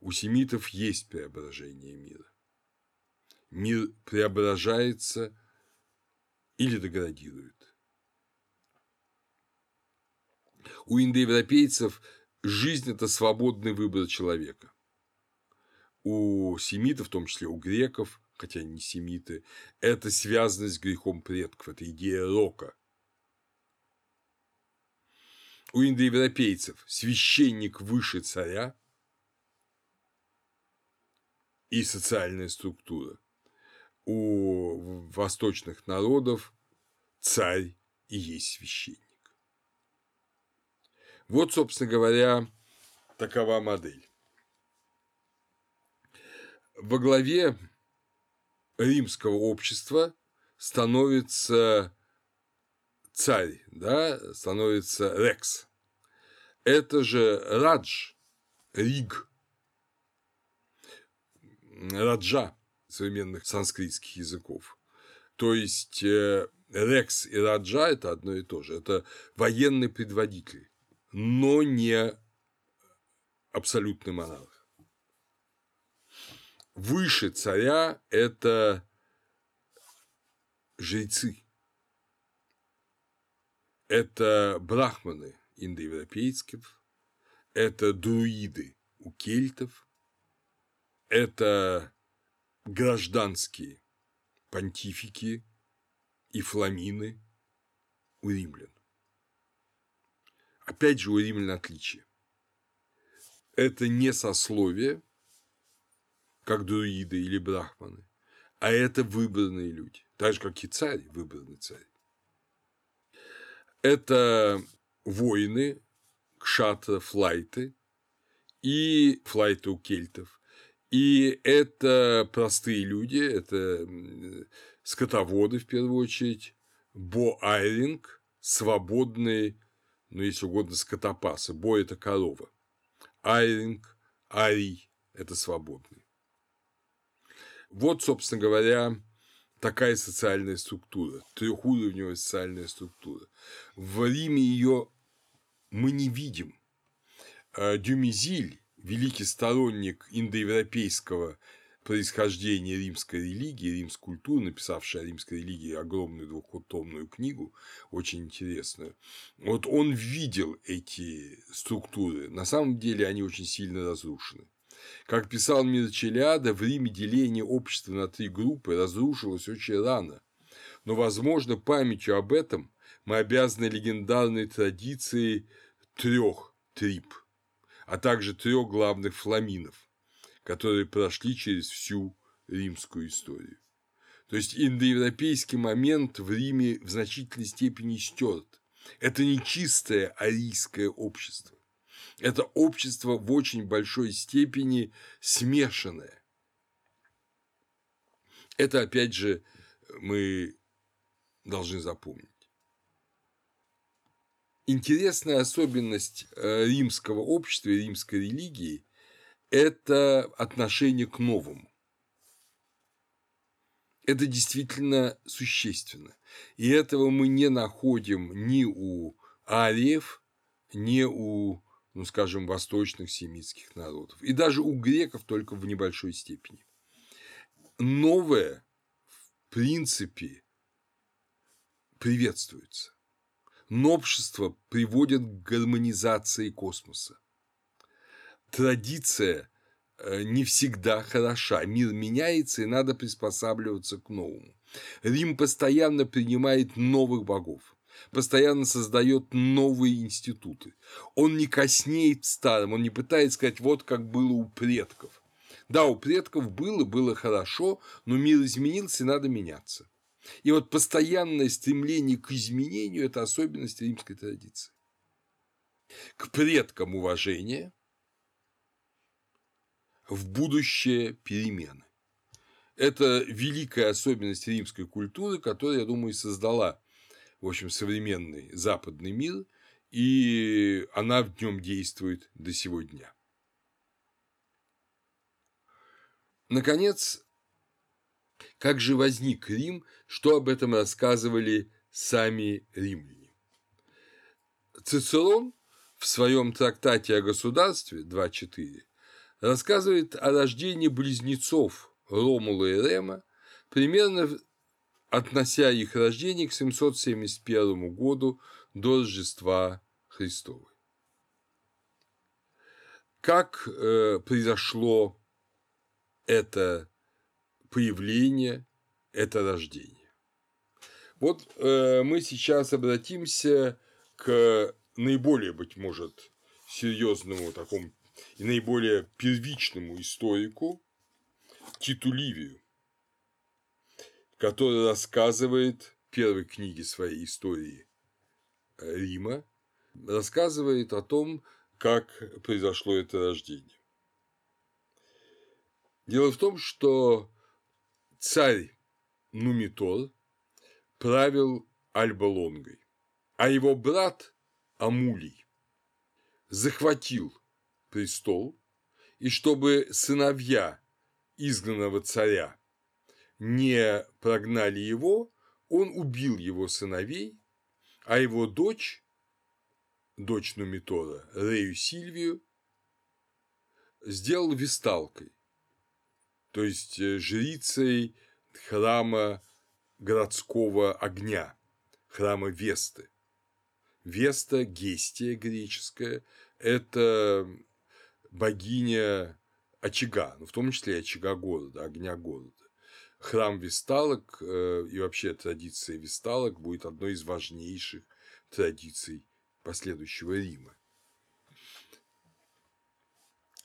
У семитов есть преображение мира. Мир преображается или деградирует. У индоевропейцев жизнь – это свободный выбор человека. У семитов, в том числе у греков, хотя не семиты, это связано с грехом предков, это идея рока. У индоевропейцев священник выше царя и социальная структура. У восточных народов царь и есть священник. Вот, собственно говоря, такова модель. Во главе римского общества становится царь, да, становится рекс. Это же радж, риг, раджа современных санскритских языков. То есть э, рекс и раджа – это одно и то же. Это военный предводитель, но не абсолютный монарх. Выше царя – это жрецы, это брахманы индоевропейских, это друиды у кельтов, это гражданские понтифики и фламины у римлян. Опять же, у римлян отличие. Это не сословие, как друиды или брахманы, а это выбранные люди, так же, как и царь, выбранный царь. Это воины, кшатра, флайты и флайты у кельтов. И это простые люди, это скотоводы в первую очередь, бо-айринг, свободные, ну, если угодно, скотопасы. Бо – это корова. Айринг, арий – это свободный. Вот, собственно говоря, такая социальная структура, трехуровневая социальная структура. В Риме ее мы не видим. А Дюмизиль, великий сторонник индоевропейского происхождения римской религии, римской культуры, написавший о римской религии огромную двухтомную книгу, очень интересную. Вот он видел эти структуры. На самом деле они очень сильно разрушены. Как писал Мирчелиада, в Риме деление общества на три группы разрушилось очень рано. Но, возможно, памятью об этом мы обязаны легендарной традиции трех трип, а также трех главных фламинов, которые прошли через всю римскую историю. То есть индоевропейский момент в Риме в значительной степени стерт. Это не чистое арийское общество это общество в очень большой степени смешанное. Это, опять же, мы должны запомнить. Интересная особенность э, римского общества и римской религии –– это отношение к новому. Это действительно существенно. И этого мы не находим ни у ариев, ни у, ну, скажем, восточных семитских народов. И даже у греков только в небольшой степени. Новое, в принципе, приветствуется. Новшество приводит к гармонизации космоса. Традиция э, не всегда хороша. Мир меняется, и надо приспосабливаться к новому. Рим постоянно принимает новых богов, постоянно создает новые институты. Он не коснеет старым, он не пытается сказать, вот как было у предков. Да, у предков было, было хорошо, но мир изменился, и надо меняться. И вот постоянное стремление к изменению – это особенность римской традиции. К предкам уважение, в будущее перемены. Это великая особенность римской культуры, которая, я думаю, создала, в общем, современный западный мир, и она в нем действует до сего дня. Наконец, как же возник Рим, что об этом рассказывали сами римляне? Цицерон в своем трактате о государстве 2.4 рассказывает о рождении близнецов Ромула и Рема, примерно относя их рождение к 771 году до Рождества Христова. Как э, произошло это появление, это рождение. Вот э, мы сейчас обратимся к наиболее, быть может, серьезному такому и наиболее первичному историку Титу Ливию, который рассказывает в первой книге своей истории Рима, рассказывает о том, как произошло это рождение. Дело в том, что царь Нумитор правил Альбалонгой, а его брат Амулий захватил престол, и чтобы сыновья изгнанного царя не прогнали его, он убил его сыновей, а его дочь, дочь Нумитора, Рею Сильвию, сделал висталкой, то есть э, жрицей храма городского огня, храма Весты. Веста, Гестия греческая, это богиня очага, ну, в том числе очага города, огня города. Храм Весталок э, и вообще традиция Весталок будет одной из важнейших традиций последующего Рима.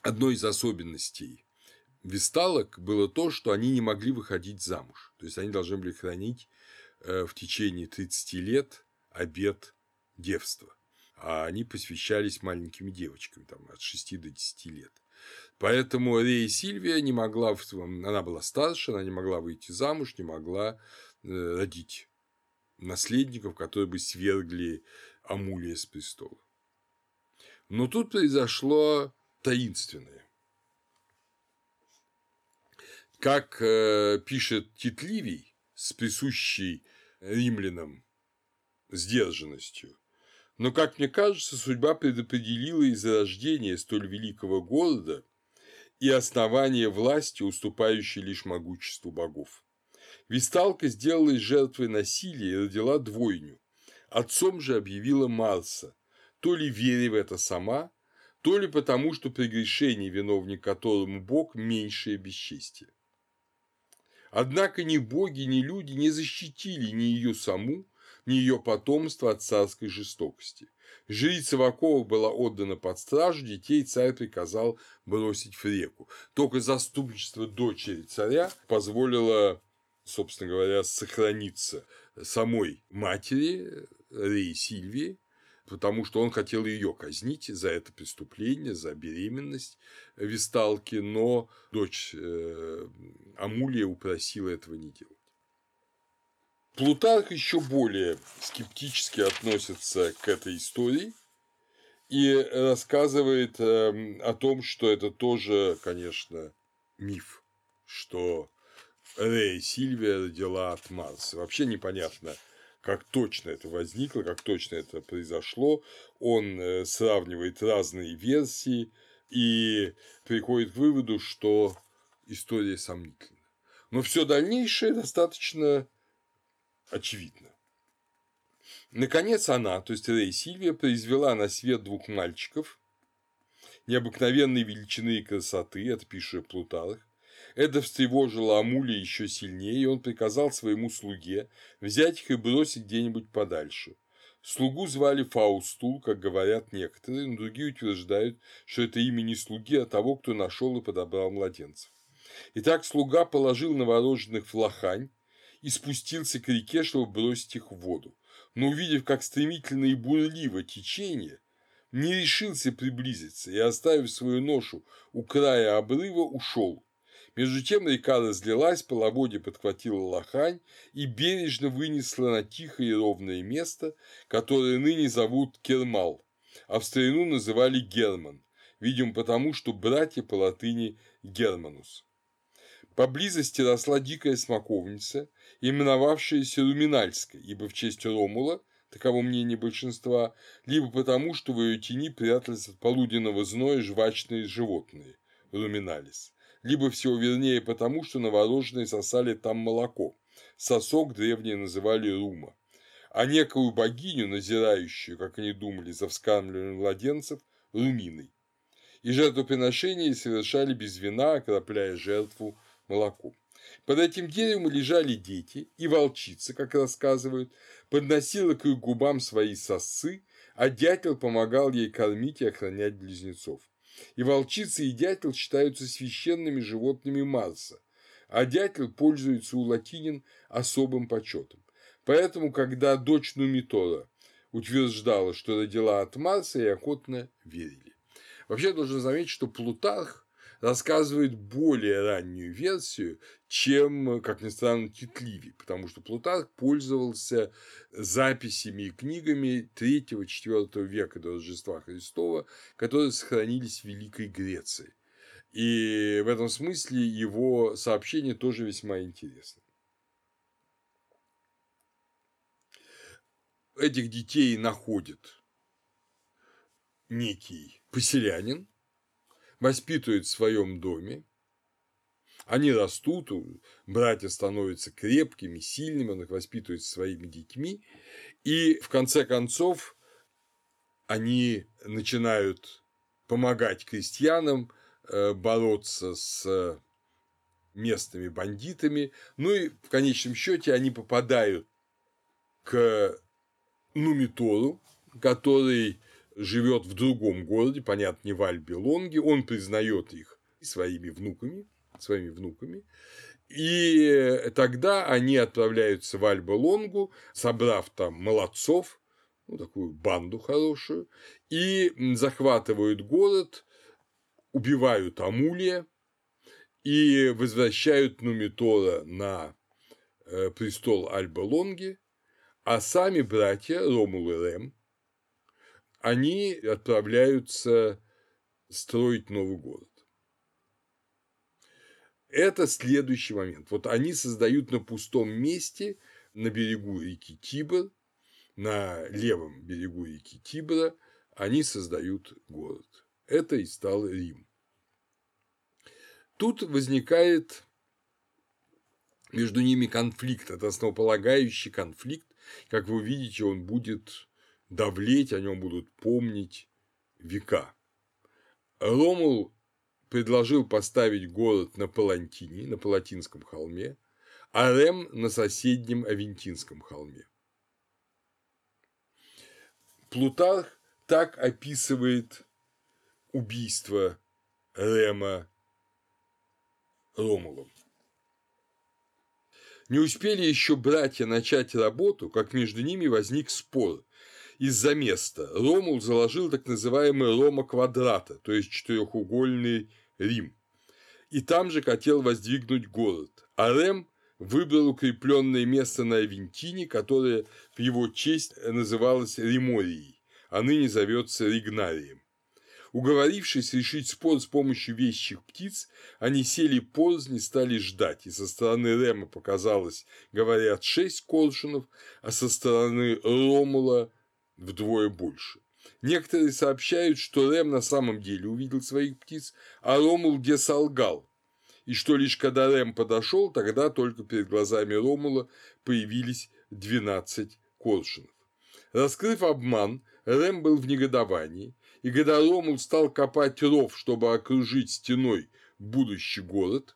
Одной из особенностей весталок было то, что они не могли выходить замуж. То есть они должны были хранить э, в течение 30 лет обед девства. А они посвящались маленькими девочками, там, от 6 до 10 лет. Поэтому Рея Сильвия не могла, она была старше, она не могла выйти замуж, не могла э, родить наследников, которые бы свергли Амулия с престола. Но тут произошло таинственное. Как э, пишет Тит Ливий с присущей римлянам сдержанностью, но, как мне кажется, судьба предопределила из рождения столь великого города и основания власти, уступающей лишь могуществу богов. Висталка сделалась жертвой насилия и родила двойню. Отцом же объявила Марса, то ли веря в это сама, то ли потому, что прегрешение, виновник которому Бог, меньшее бесчестие. Однако ни боги, ни люди не защитили ни ее саму, ни ее потомство от царской жестокости. Жрица в оковах была отдана под стражу, детей царь приказал бросить в реку. Только заступничество дочери царя позволило, собственно говоря, сохраниться самой матери Рей Сильвии, потому что он хотел ее казнить за это преступление, за беременность Висталки, но дочь э, Амулия упросила этого не делать. Плутарх еще более скептически относится к этой истории и рассказывает э, о том, что это тоже, конечно, миф, что Рея Сильвия родила от Марса. Вообще непонятно, как точно это возникло, как точно это произошло. Он э, сравнивает разные версии и приходит к выводу, что история сомнительна. Но все дальнейшее достаточно очевидно. Наконец она, то есть Рей Сильвия, произвела на свет двух мальчиков необыкновенной величины и красоты, это пишет Плутарх, это встревожило Амулия еще сильнее, и он приказал своему слуге взять их и бросить где-нибудь подальше. Слугу звали Фаустул, как говорят некоторые, но другие утверждают, что это имя не слуги, а того, кто нашел и подобрал младенцев. Итак, слуга положил новорожденных в лохань и спустился к реке, чтобы бросить их в воду. Но увидев, как стремительно и бурливо течение, не решился приблизиться и, оставив свою ношу у края обрыва, ушел. Между тем река разлилась, половодье подхватила лохань и бережно вынесла на тихое и ровное место, которое ныне зовут Кермал, а в старину называли Герман, видимо потому, что братья по латыни Германус. Поблизости росла дикая смоковница, именовавшаяся Руминальской, ибо в честь Ромула, таково мнение большинства, либо потому, что в ее тени прятались от полуденного зноя жвачные животные – Руминалис, либо всего вернее потому, что новорожденные сосали там молоко. Сосок древние называли рума. А некую богиню, назирающую, как они думали, за вскармливанием младенцев, руминой. И жертвоприношения совершали без вина, окропляя жертву молоком. Под этим деревом лежали дети, и волчица, как рассказывают, подносила к их губам свои сосы, а дятел помогал ей кормить и охранять близнецов. И волчица и дятел считаются священными животными Марса, а дятел пользуется у латинин особым почетом. Поэтому, когда дочь Нумитора утверждала, что родила от Марса, и охотно верили. Вообще, должен заметить, что Плутарх рассказывает более раннюю версию, чем, как ни странно, Титливи, потому что Плутарх пользовался записями и книгами 3-4 века до Рождества Христова, которые сохранились в Великой Греции. И в этом смысле его сообщение тоже весьма интересно. Этих детей находит некий поселянин, воспитывает в своем доме, они растут, братья становятся крепкими, сильными, он их воспитывает своими детьми, и в конце концов они начинают помогать крестьянам э, бороться с местными бандитами, ну и в конечном счете они попадают к Нумитору, который живет в другом городе, понятно, не в Альбелонге, он признает их своими внуками, своими внуками, и тогда они отправляются в Альба-Лонгу, собрав там молодцов, ну, такую банду хорошую, и захватывают город, убивают Амулия и возвращают Нумитора на э, престол Альба-Лонги, а сами братья Ромул и Рем они отправляются строить новый город. Это следующий момент. Вот они создают на пустом месте на берегу реки Тибр, на левом берегу реки Тибра, они создают город. Это и стал Рим. Тут возникает между ними конфликт, это основополагающий конфликт. Как вы видите, он будет давлеть, о нем будут помнить века. Ромул предложил поставить город на Палантине, на Палатинском холме, а Рем на соседнем Авентинском холме. Плутарх так описывает убийство Рема Ромулом. Не успели еще братья начать работу, как между ними возник спор из-за места. Ромул заложил так называемый Рома квадрата, то есть четырехугольный Рим. И там же хотел воздвигнуть город. А Рем выбрал укрепленное место на Авентине, которое в его честь называлось Риморией. а ныне зовется Ригнарием. Уговорившись решить спор с помощью вещих птиц, они сели порознь и стали ждать, и со стороны Рема показалось, говорят, шесть коршунов, а со стороны Ромула вдвое больше. Некоторые сообщают, что Рем на самом деле увидел своих птиц, а Ромул где солгал, и что лишь когда Рэм подошел, тогда только перед глазами Ромула появились 12 коршунов. Раскрыв обман, Рэм был в негодовании, и когда Ромул стал копать ров, чтобы окружить стеной будущий город,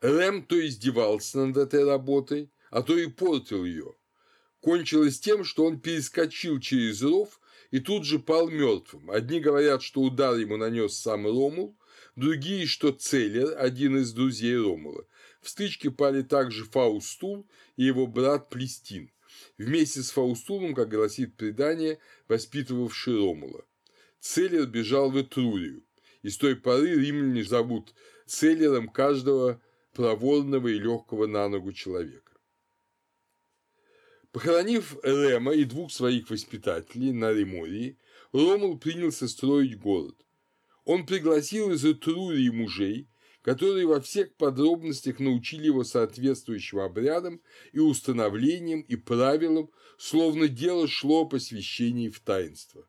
Рэм то издевался над этой работой, а то и портил ее. Кончилось тем, что он перескочил через ров и тут же пал мертвым. Одни говорят, что удар ему нанес сам Ромул, другие, что Целлер, один из друзей Ромула. В стычке пали также Фаустул и его брат Плестин, вместе с Фаустулом, как гласит предание, воспитывавший Ромула. Целлер бежал в Этрурию, и с той поры римляне зовут Целлером каждого проворного и легкого на ногу человека. Похоронив Рема и двух своих воспитателей на Ремории, Ромул принялся строить город. Он пригласил из Этрурии мужей, которые во всех подробностях научили его соответствующим обрядам и установлениям и правилам, словно дело шло о посвящении в таинство.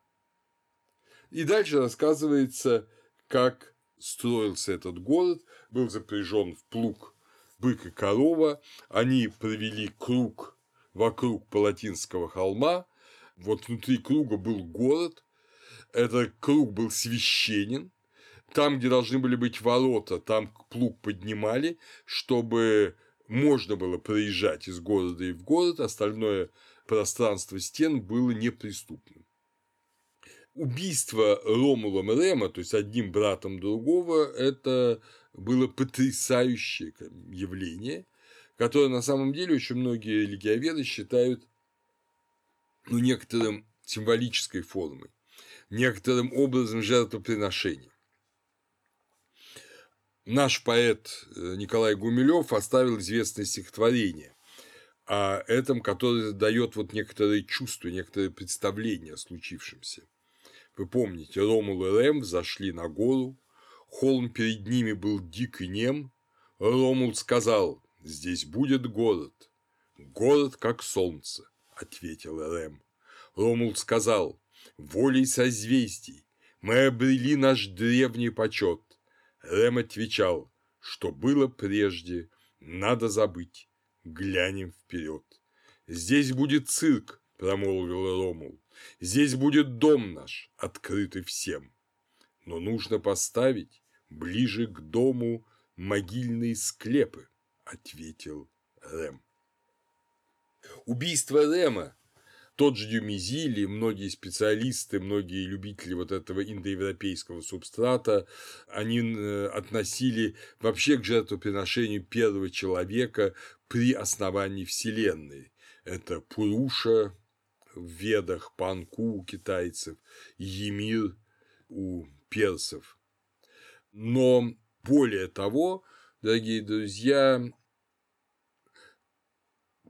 И дальше рассказывается, как строился этот город, был запряжен в плуг бык и корова, они провели круг вокруг Палатинского холма. Вот внутри круга был город, этот круг был священен, там, где должны были быть ворота, там плуг поднимали, чтобы можно было проезжать из города и в город, остальное пространство стен было неприступным. Убийство Ромула Рема, то есть одним братом другого, это было потрясающее явление – которое на самом деле очень многие религиоведы считают ну, некоторым символической формой, некоторым образом жертвоприношения. Наш поэт э, Николай Гумилев оставил известное стихотворение о этом, которое дает вот некоторые чувства, некоторые представления о случившемся. Вы помните, Ромул и Рем зашли на гору, холм перед ними был дик и нем, Ромул сказал здесь будет город. Город, как солнце, ответил Рэм. Ромул сказал, волей созвездий мы обрели наш древний почет. Рэм отвечал, что было прежде, надо забыть, глянем вперед. Здесь будет цирк, промолвил Ромул. Здесь будет дом наш, открытый всем. Но нужно поставить ближе к дому могильные склепы ответил Рэм. Убийство Рэма тот же Дюмизили, многие специалисты, многие любители вот этого индоевропейского субстрата, они э, относили вообще к жертвоприношению первого человека при основании Вселенной. Это Пуруша в Ведах, Панку у китайцев, Емир у персов. Но более того, дорогие друзья,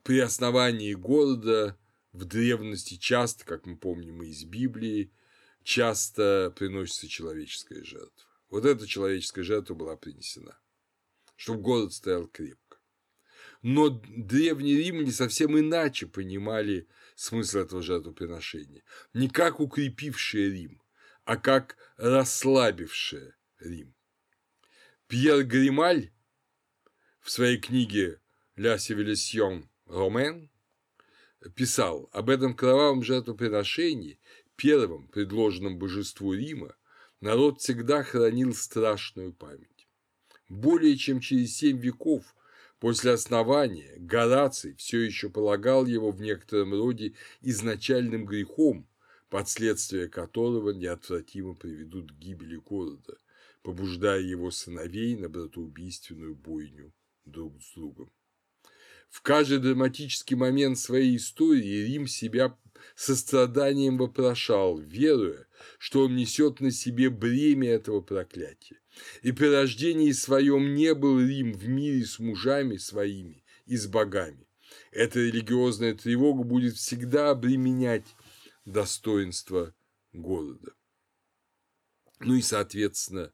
при основании города в древности часто, как мы помним из Библии, часто приносится человеческая жертва. Вот эта человеческая жертва была принесена, чтобы город стоял крепко. Но древние римляне совсем иначе понимали смысл этого жертвоприношения. Не как укрепившее Рим, а как расслабившее Рим. Пьер Грималь в своей книге «Ля Civilisation Ромен писал об этом кровавом жертвоприношении, первом предложенном божеству Рима, народ всегда хранил страшную память. Более чем через семь веков после основания Гораций все еще полагал его в некотором роде изначальным грехом, последствия которого неотвратимо приведут к гибели города, побуждая его сыновей на братоубийственную бойню друг с другом. В каждый драматический момент своей истории Рим себя состраданием вопрошал, веруя, что он несет на себе бремя этого проклятия. И при рождении своем не был Рим в мире с мужами своими и с богами. эта религиозная тревога будет всегда обременять достоинство города. Ну и, соответственно,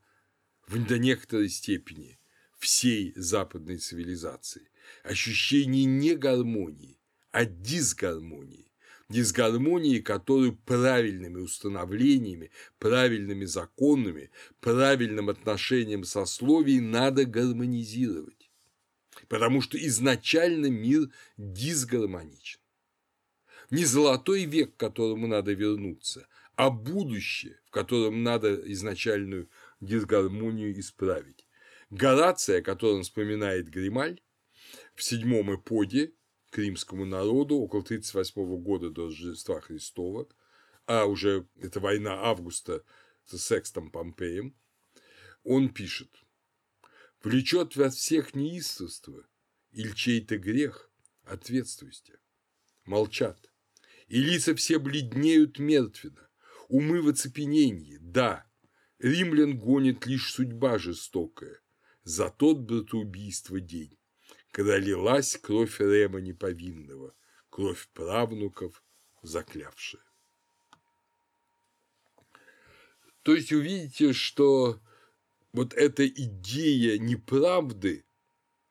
в, до некоторой степени всей западной цивилизации ощущение не гармонии, а дисгармонии. Дисгармонии, которую правильными установлениями, правильными законами, правильным отношением сословий надо гармонизировать. Потому что изначально мир дисгармоничен. Не золотой век, к которому надо вернуться, а будущее, в котором надо изначальную дисгармонию исправить. Горация, о котором вспоминает Грималь, в седьмом эподе к римскому народу около 38 года до Рождества Христова, а уже это война августа с Секстом Помпеем, он пишет «Влечет вас всех неистовство или чей-то грех, ответствуйте, молчат, и лица все бледнеют мертвенно, умы в оцепенении, да, римлян гонит лишь судьба жестокая, за тот братоубийство день, когда лилась кровь Рема неповинного, кровь правнуков заклявшая. То есть увидите, что вот эта идея неправды,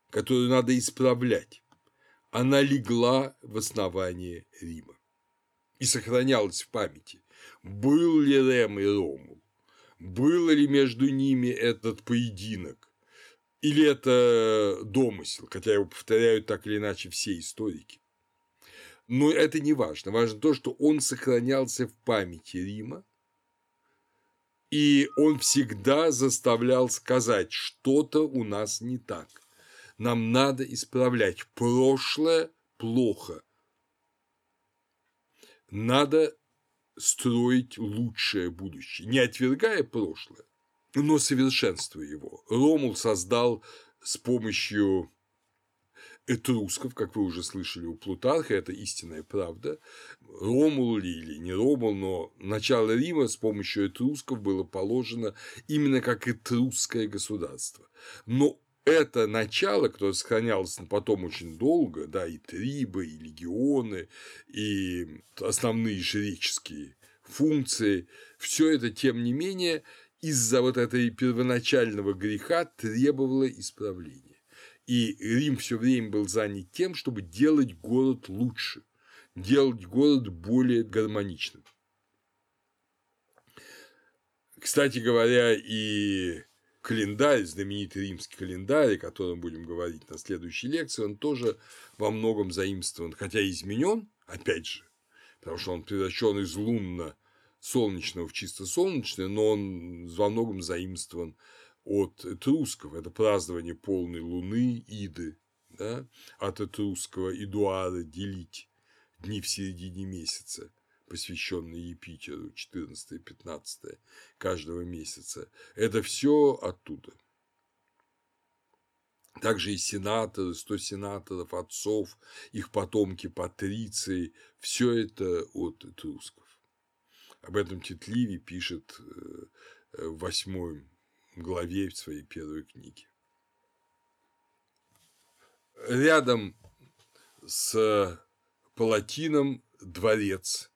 которую надо исправлять, она легла в основание Рима и сохранялась в памяти. Был ли Рем и Ромул? Было ли между ними этот поединок? Или это домысел, хотя его повторяют так или иначе все историки. Но это не важно. Важно то, что он сохранялся в памяти Рима, и он всегда заставлял сказать, что-то у нас не так. Нам надо исправлять. Прошлое плохо. Надо строить лучшее будущее, не отвергая прошлое, но совершенствуя его. Ромул создал с помощью этрусков, как вы уже слышали у Плутарха, это истинная правда. Ромул ли или не Ромул, но начало Рима с помощью этрусков было положено именно как этрусское государство. Но это начало, которое сохранялось потом очень долго, да, и трибы, и легионы, и основные жреческие функции, все это, тем не менее, из-за вот этой первоначального греха требовало исправления. И Рим все время был занят тем, чтобы делать город лучше, делать город более гармоничным. Кстати говоря, и календарь, знаменитый римский календарь, о котором будем говорить на следующей лекции, он тоже во многом заимствован, хотя изменен, опять же, потому что он превращен из лунно солнечного в чисто солнечное, но он во многом заимствован от этрусков. Это празднование полной луны, Иды, да? от этрусского Идуара делить дни в середине месяца, посвященные Юпитеру, 14-15 каждого месяца. Это все оттуда. Также и сенаторы, 100 сенаторов, отцов, их потомки, патриции, все это от этрусков. Об этом Тетливи пишет э, в восьмой главе в своей первой книге. Рядом с Палатином дворец,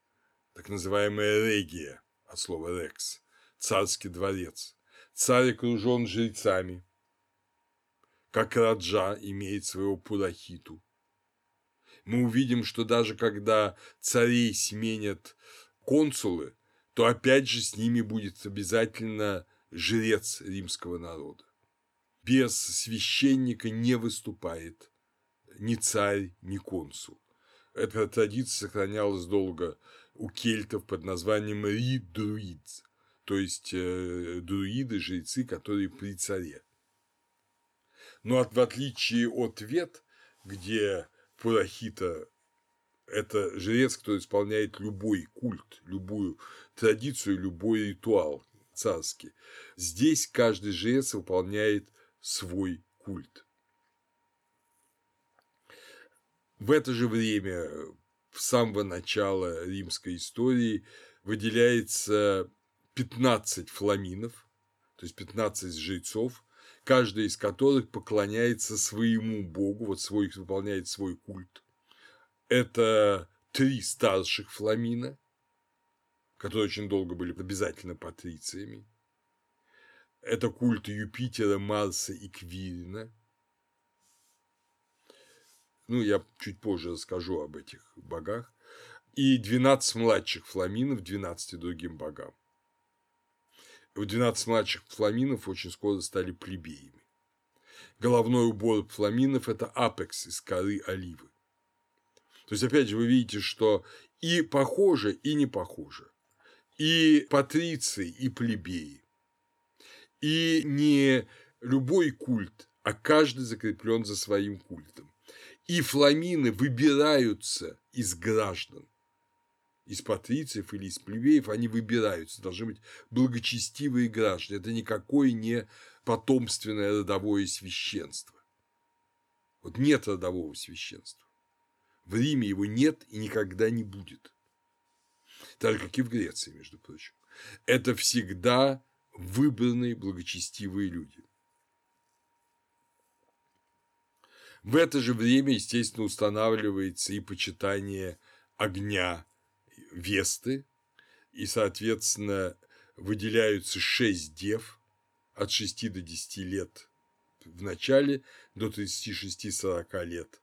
так называемая регия, от слова рекс, царский дворец. Царь окружен жрецами, как Раджа имеет своего Пурахиту. Мы увидим, что даже когда царей сменят консулы, то опять же с ними будет обязательно жрец римского народа. Без священника не выступает ни царь, ни консул. Эта традиция сохранялась долго у кельтов под названием рид-друидз, то есть э, друиды, жрецы, которые при царе. Но от, в отличие от вет, где Пурахита это жрец, кто исполняет любой культ, любую традицию, любой ритуал царский. Здесь каждый жрец выполняет свой культ. В это же время, в самого начала римской истории, выделяется 15 фламинов, то есть 15 жрецов, каждый из которых поклоняется своему богу, вот свой, выполняет свой культ Это три старших фламина, которые очень долго были обязательно патрициями. Это культы Юпитера, Марса и Квирина. Ну, я чуть позже расскажу об этих богах. И 12 младших фламинов 12 другим богам. В 12 младших фламинов очень скоро стали плебеями. Головной убор фламинов – это апекс из коры оливы. То есть, опять же, вы видите, что и похоже, и не похоже. И патриции, и плебеи. И не любой культ, а каждый закреплен за своим культом. И фламины выбираются из граждан, из патрициев или из плебеев, они выбираются, должны быть благочестивые граждане. Это никакое не потомственное родовое священство. Вот нет родового священства. В Риме его нет и никогда не будет. Так как и в Греции, между прочим. Это всегда выбранные благочестивые люди. В это же время, естественно, устанавливается и почитание огня Весты, и, соответственно, выделяются шесть дев от 6 до 10 лет в начале до 36-40 лет,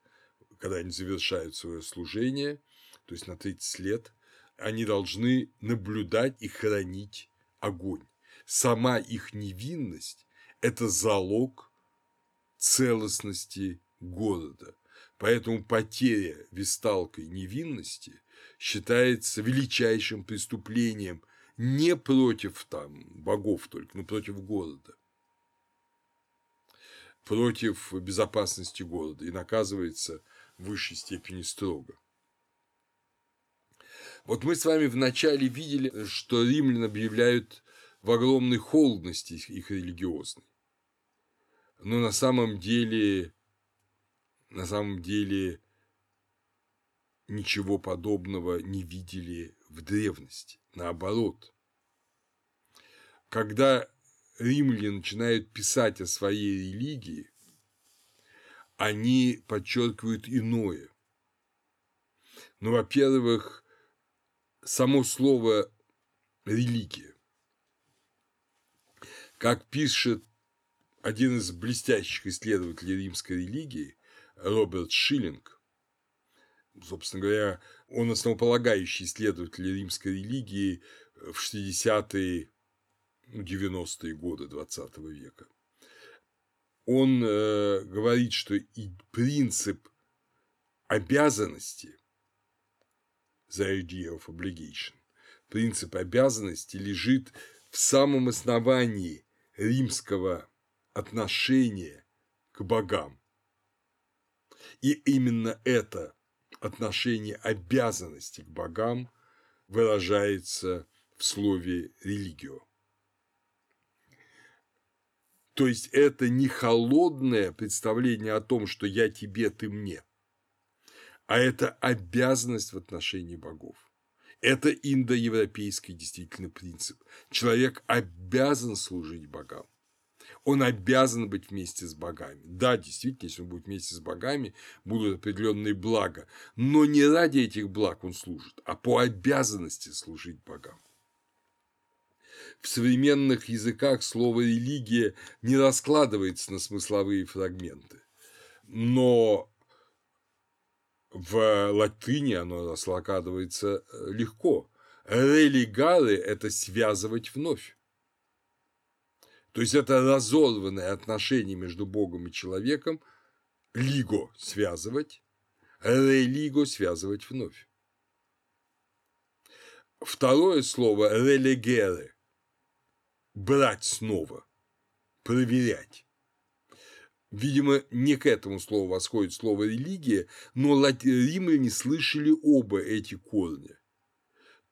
когда они завершают свое служение, то есть на 30 лет, они должны наблюдать и хранить огонь. Сама их невинность – это залог целостности города. Поэтому потеря висталкой невинности считается величайшим преступлением не против там богов только, но против города, против безопасности города и наказывается высшей степени строго. Вот мы с вами вначале видели, что римлян объявляют в огромной холодности их религиозной. Но на самом деле, на самом деле ничего подобного не видели в древности. Наоборот. Когда римляне начинают писать о своей религии, они подчеркивают иное. Ну, во-первых, само слово религия. Как пишет один из блестящих исследователей римской религии Роберт Шиллинг, собственно говоря, он основополагающий исследователь римской религии в 60-е, 90-е годы 20 века. Он э, говорит, что и принцип обязанности the idea of obligation. Принцип обязанности лежит в самом основании римского отношения к богам. И именно это отношение обязанности к богам выражается в слове «религио». То есть это не холодное представление о том, что я тебе, ты мне – а это обязанность в отношении богов. Это индоевропейский действительно принцип. Человек обязан служить богам. Он обязан быть вместе с богами. Да, действительно, если он будет вместе с богами, будут определенные блага. Но не ради этих благ он служит, а по обязанности служить богам. В современных языках слово «религия» не раскладывается на смысловые фрагменты. Но в латыни оно раскладывается э, легко. Религары – это связывать вновь. То есть это разорванное отношение между Богом и человеком, лиго – связывать, религо – связывать вновь. Второе слово – релегере – брать снова, проверять. Видимо, не к этому слову восходит слово «религия», но римляне слышали оба эти корня.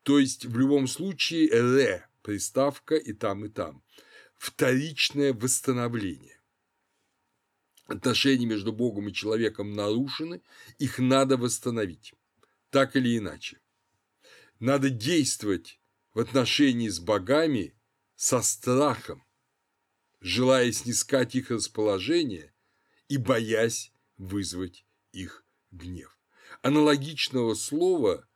То есть, в любом случае, «ре» – приставка и там, и там. Вторичное восстановление. Отношения между Богом и человеком нарушены, их надо восстановить. Так или иначе. Надо действовать в отношении с богами со страхом, желая снискать их расположение и боясь вызвать их гнев. Аналогичного слова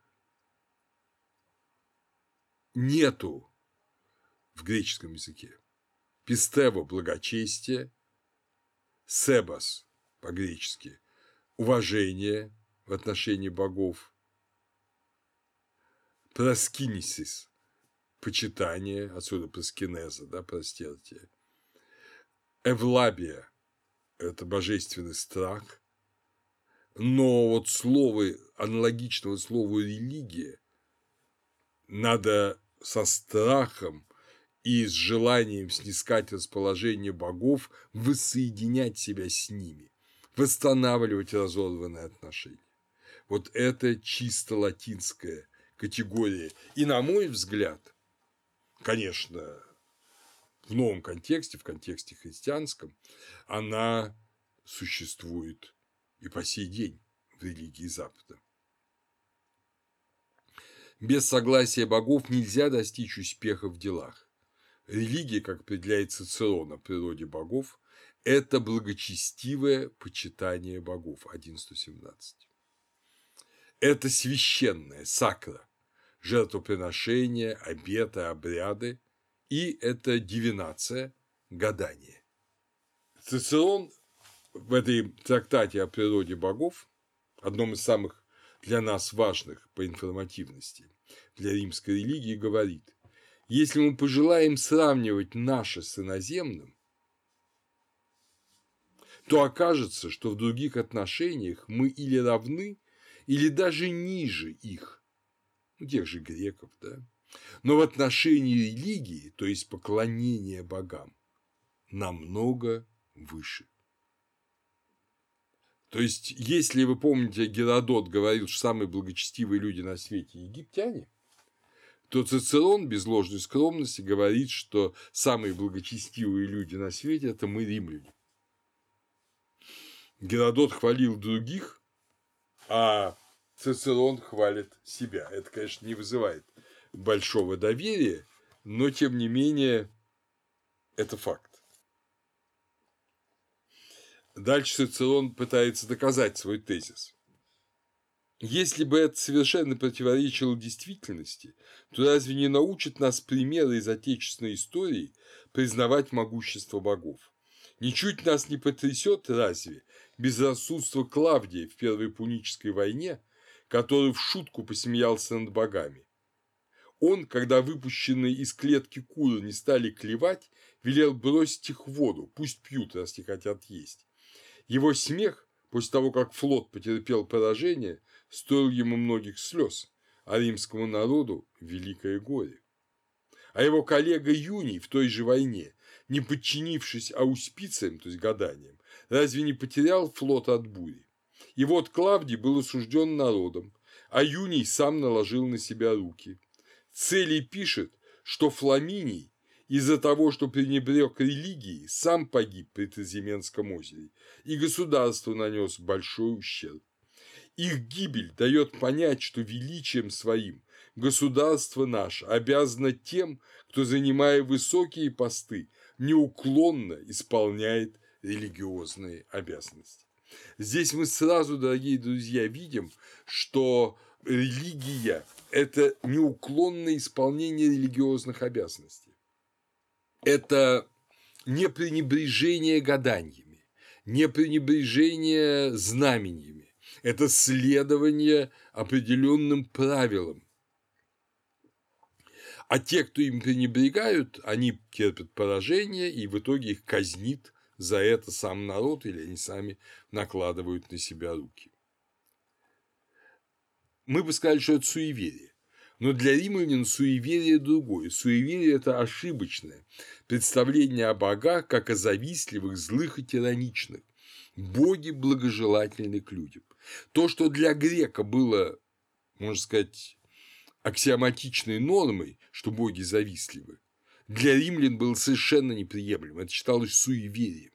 нету в греческом языке. Пистево – благочестие, себас по-гречески – уважение в отношении богов, проскинисис – почитание, отсюда проскинеза, да, простертие, эвлабия – это божественный страх, но вот слово, аналогичного слову религия, надо со страхом и с желанием снискать расположение богов воссоединять себя с ними, восстанавливать разорванные отношения. Вот это чисто латинская категория. И, на мой взгляд, конечно, в новом контексте, в контексте христианском, она существует и по сей день в религии Запада. Без согласия богов нельзя достичь успеха в делах. Религия, как определяет Цицерон о природе богов, это благочестивое почитание богов 11.17. Это священное, сакра, жертвоприношение, обеты, обряды, и это дивинация, гадание. Цицерон в этой трактате о природе богов, одном из самых для нас важных по информативности для римской религии, говорит, если мы пожелаем сравнивать наше с иноземным, то окажется, что в других отношениях мы или равны, или даже ниже их, ну, тех же греков, да, но в отношении религии, то есть поклонения богам, намного выше. То есть, если вы помните, Геродот говорил, что самые благочестивые люди на свете – египтяне, то Цицерон без ложной скромности говорит, что самые благочестивые люди на свете – это мы, римляне. Геродот хвалил других, а Цицерон хвалит себя. Это, конечно, не вызывает большого доверия, но, тем не менее, это факт. Дальше Цицерон пытается доказать свой тезис. Если бы это совершенно противоречило действительности, то разве не научат нас примеры из отечественной истории признавать могущество богов? Ничуть нас не потрясет разве безрассудство Клавдия в Первой Пунической войне, который в шутку посмеялся над богами? Он, когда выпущенные из клетки куры не стали клевать, велел бросить их в воду, пусть пьют, раз не хотят есть. Его смех, после того, как флот потерпел поражение, стоил ему многих слез, а римскому народу – великое горе. А его коллега Юний в той же войне, не подчинившись ауспициям, то есть гаданиям, разве не потерял флот от бури? И вот Клавдий был осужден народом, а Юний сам наложил на себя руки. Целий пишет, что Фламиний из-за того, что пренебрег религией, сам погиб при Тазименском озере, и государству нанес большой ущерб. Их гибель дает понять, что величием своим государство наше обязано тем, кто, занимая высокие посты, неуклонно исполняет религиозные обязанности. Здесь мы сразу, дорогие друзья, видим, что религия – это неуклонное исполнение религиозных обязанностей это не пренебрежение гаданиями, не пренебрежение знамениями, это следование определенным правилам. А те, кто им пренебрегают, они терпят поражение, и в итоге их казнит за это сам народ, или они сами накладывают на себя руки. Мы бы сказали, что это суеверие. Но для римлян суеверие другое. Суеверие – это ошибочное представление о богах, как о завистливых, злых и тираничных. Боги благожелательны к людям. То, что для грека было, можно сказать, аксиоматичной нормой, что боги завистливы, для римлян было совершенно неприемлемо. Это считалось суеверием.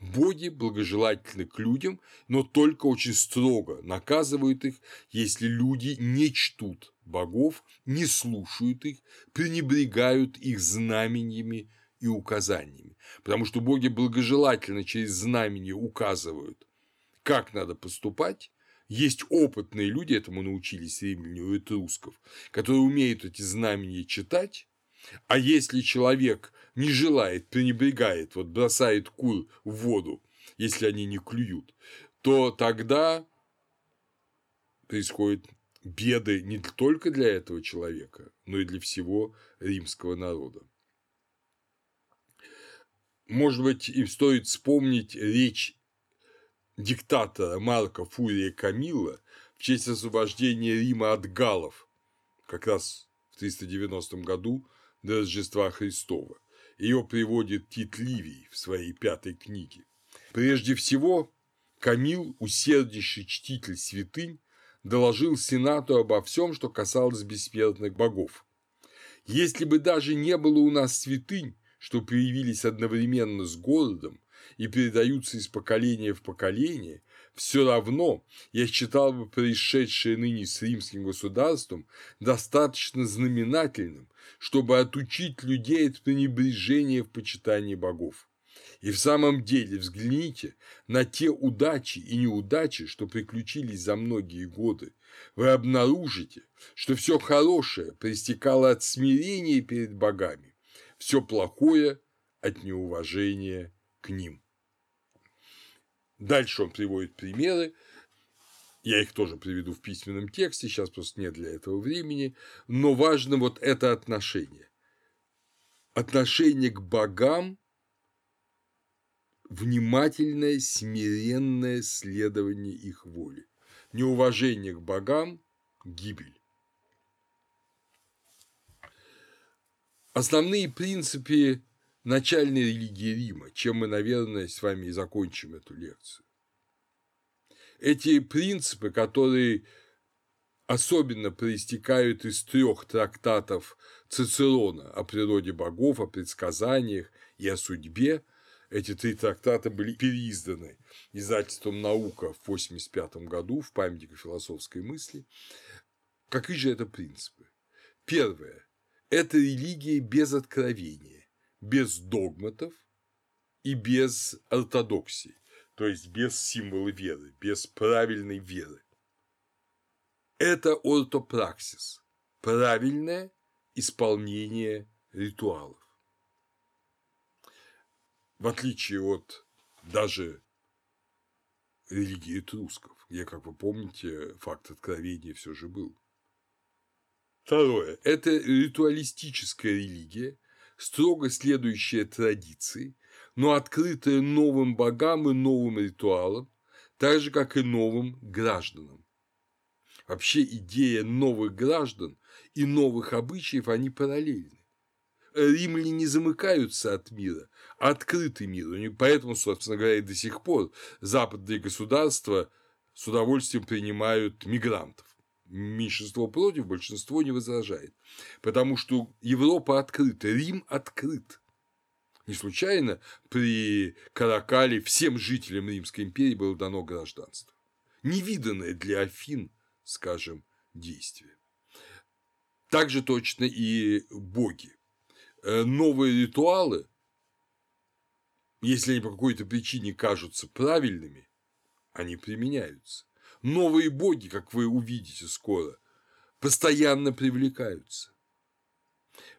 Боги благожелательны к людям, но только очень строго наказывают их, если люди не чтут богов, не слушают их, пренебрегают их знамениями и указаниями. Потому что боги благожелательно через знамения указывают, как надо поступать, Есть опытные люди, этому научились римляне у этрусков, которые умеют эти знамения читать, а если человек не желает, пренебрегает, вот бросает кур в воду, если они не клюют, то тогда происходят беды не только для этого человека, но и для всего римского народа. Может быть, им стоит вспомнить речь диктатора Марка Фурия Камилла в честь освобождения Рима от галлов, как раз в 390 году до Рождества Христова. Ее приводит Тит Ливий в своей пятой книге. Прежде всего, Камил, усерднейший чтитель святынь, доложил Сенату обо всем, что касалось бессмертных богов. Если бы даже не было у нас святынь, что появились одновременно с городом и передаются из поколения в поколение, все равно я считал бы происшедшее ныне с римским государством достаточно знаменательным, чтобы отучить людей от пренебрежения в почитании богов. И в самом деле взгляните на те удачи и неудачи, что приключились за многие годы. Вы обнаружите, что все хорошее проистекало от смирения перед богами, все плохое от неуважения к ним. Дальше он приводит примеры, я их тоже приведу в письменном тексте, сейчас просто нет для этого времени, но важно вот это отношение. Отношение к богам внимательное, смиренное следование их воли. Неуважение к богам – гибель. Основные принципы начальной религии Рима, чем мы, наверное, с вами и закончим эту лекцию. Эти принципы, которые особенно проистекают из трех трактатов Цицерона о природе богов, о предсказаниях и о судьбе, эти три трактата были переизданы издательством «Наука» в 1985 году в памятнике философской мысли. Какие же это принципы? Первое – это религия без откровения, без догматов и без ортодоксии, то есть без символа веры, без правильной веры. Это ортопраксис, правильное исполнение ритуалов в отличие от даже религии трусков, где, как вы помните, факт откровения все же был. Второе – это ритуалистическая религия, строго следующая традиции, но открытая новым богам и новым ритуалам, так же, как и новым гражданам. Вообще идея новых граждан и новых обычаев, они параллельны римляне не замыкаются от мира, а открыты миру. Поэтому, собственно говоря, и до сих пор западные государства с удовольствием принимают мигрантов. Меньшинство против, большинство не возражает. Потому что Европа открыта, Рим открыт. Не случайно при Каракале всем жителям Римской империи было дано гражданство. Невиданное для Афин, скажем, действие. Также точно и боги. Э, новые ритуалы, если они по какой-то причине кажутся правильными, они применяются. Новые боги, как вы увидите скоро, постоянно привлекаются.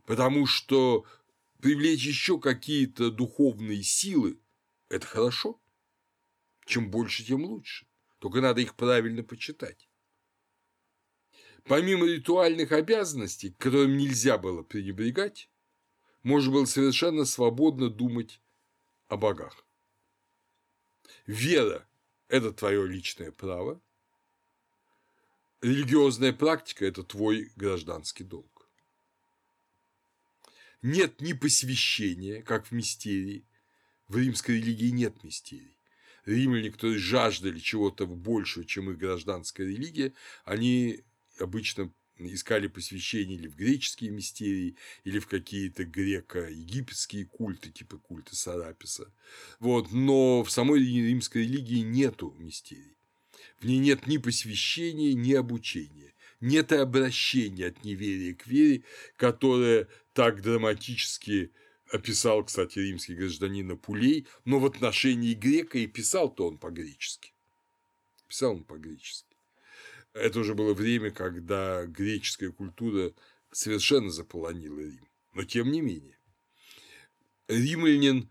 Потому что привлечь еще какие-то духовные силы – это хорошо. Чем больше, тем лучше. Только надо их правильно почитать. Помимо ритуальных обязанностей, которым нельзя было пренебрегать, можно было совершенно свободно думать о богах. Вера – это твое личное право, религиозная практика – это твой гражданский долг. Нет ни посвящения, как в мистерии, в римской религии нет мистерий. Римляне, которые жаждали чего-то большего, чем их гражданская религия, они обычно искали посвящение или в греческие мистерии, или в какие-то греко-египетские культы, типа культа Сараписа. Вот. Но в самой римской религии нету мистерий. В ней нет ни посвящения, ни обучения. Нет и обращения от неверия к вере, которое так драматически описал, кстати, римский гражданин Апулей, но в отношении грека и писал-то он по-гречески. Писал он по-гречески. Это уже было время, когда греческая культура совершенно заполонила Рим. Но тем не менее, римлянин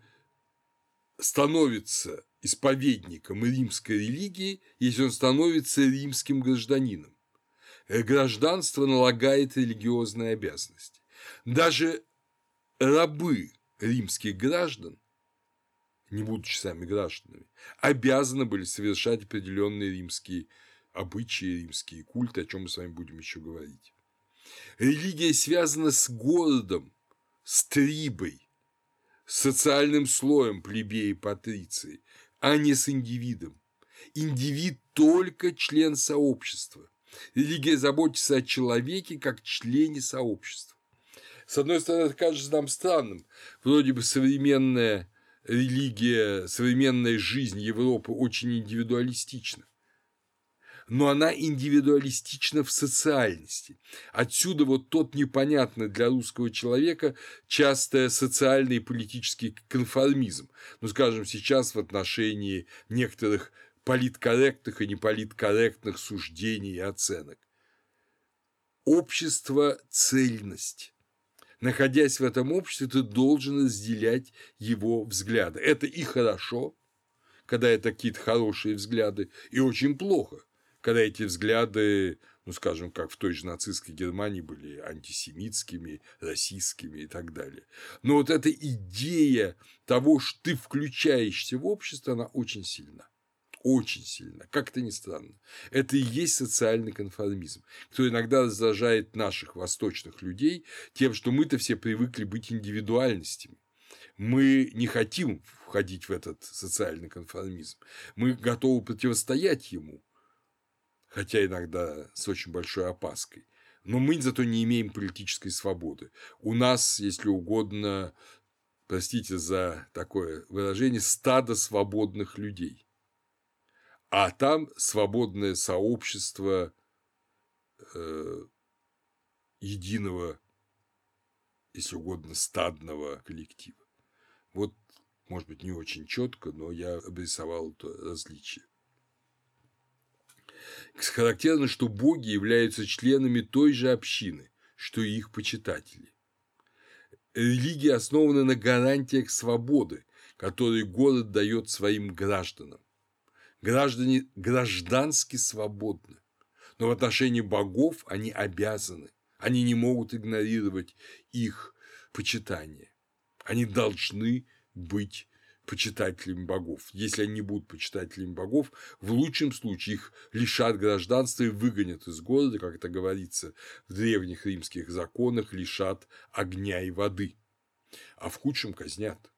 становится исповедником римской религии, если он становится римским гражданином. Гражданство налагает религиозные обязанности. Даже рабы римских граждан, не будучи сами гражданами, обязаны были совершать определенные римские обычаи, римские культы, о чем мы с вами будем еще говорить. Религия связана с городом, с трибой, социальным слоем плебеи и патриции, а не с индивидом. Индивид только член сообщества. Религия заботится о человеке как члене сообщества. С одной стороны, это кажется нам странным. Вроде бы современная религия, современная жизнь Европы очень индивидуалистична но она индивидуалистична в социальности. Отсюда вот тот непонятный для русского человека часто социальный и политический конформизм. Ну, скажем, сейчас в отношении некоторых политкорректных и неполиткорректных суждений и оценок. Общество – цельность. Находясь в этом обществе, ты должен разделять его взгляды. Это и хорошо, когда это какие-то хорошие взгляды, и очень плохо, когда эти взгляды, ну, скажем, как в той же нацистской Германии были антисемитскими, расистскими и так далее. Но вот эта идея того, что ты включаешься в общество, она очень сильна. Очень сильно, как это ни странно. Это и есть социальный конформизм, который иногда раздражает наших восточных людей тем, что мы-то все привыкли быть индивидуальностями. Мы не хотим входить в этот социальный конформизм. Мы готовы противостоять ему хотя иногда с очень большой опаской. Но мы зато не имеем политической свободы. У нас, если угодно, простите за такое выражение, стадо свободных людей. А там свободное сообщество э, единого, если угодно, стадного коллектива. Вот, может быть, не очень четко, но я обрисовал это различие. Характерно, что боги являются членами той же общины, что и их почитатели. Религия основана на гарантиях свободы, которые город дает своим гражданам. Граждане граждански свободны, но в отношении богов они обязаны, они не могут игнорировать их почитание. Они должны быть почитателями богов. Если они не будут почитателями богов, в лучшем случае их лишат гражданства и выгонят из города, как это говорится в древних римских законах, лишат огня и воды, а в худшем казнят.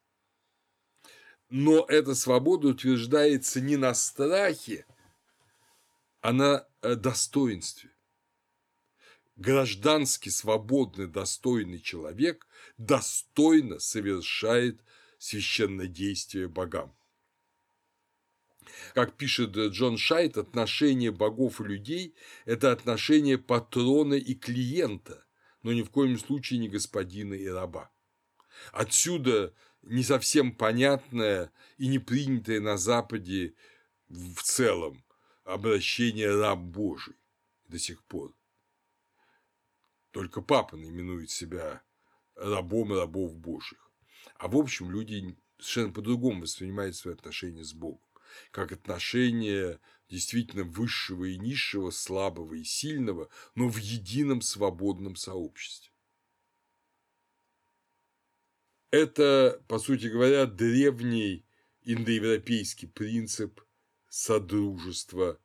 Но эта свобода утверждается не на страхе, а на э, достоинстве. Граждански свободный, достойный человек достойно совершает священнодействие богам. Как пишет Джон Шайт, отношение богов и людей – это отношение патрона и клиента, но ни в коем случае не господина и раба. Отсюда не совсем понятное и не принятое на Западе в целом обращение раб Божий до сих пор. Только папа именует себя рабом рабов Божьих. А в общем, люди совершенно по-другому воспринимают свои отношения с Богом, как отношения действительно высшего и низшего, слабого и сильного, но в едином свободном сообществе. Это, по сути говоря, древний индоевропейский принцип содружества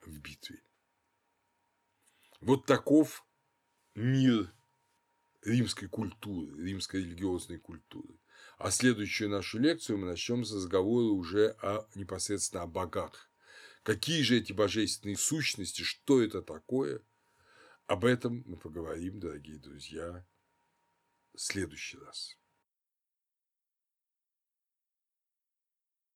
в битве. Вот таков мир римской культуры, римской религиозной культуры. А следующую нашу лекцию мы начнем с разговора уже о, непосредственно о богах. Какие же эти божественные сущности, что это такое? Об этом мы поговорим, дорогие друзья, в следующий раз.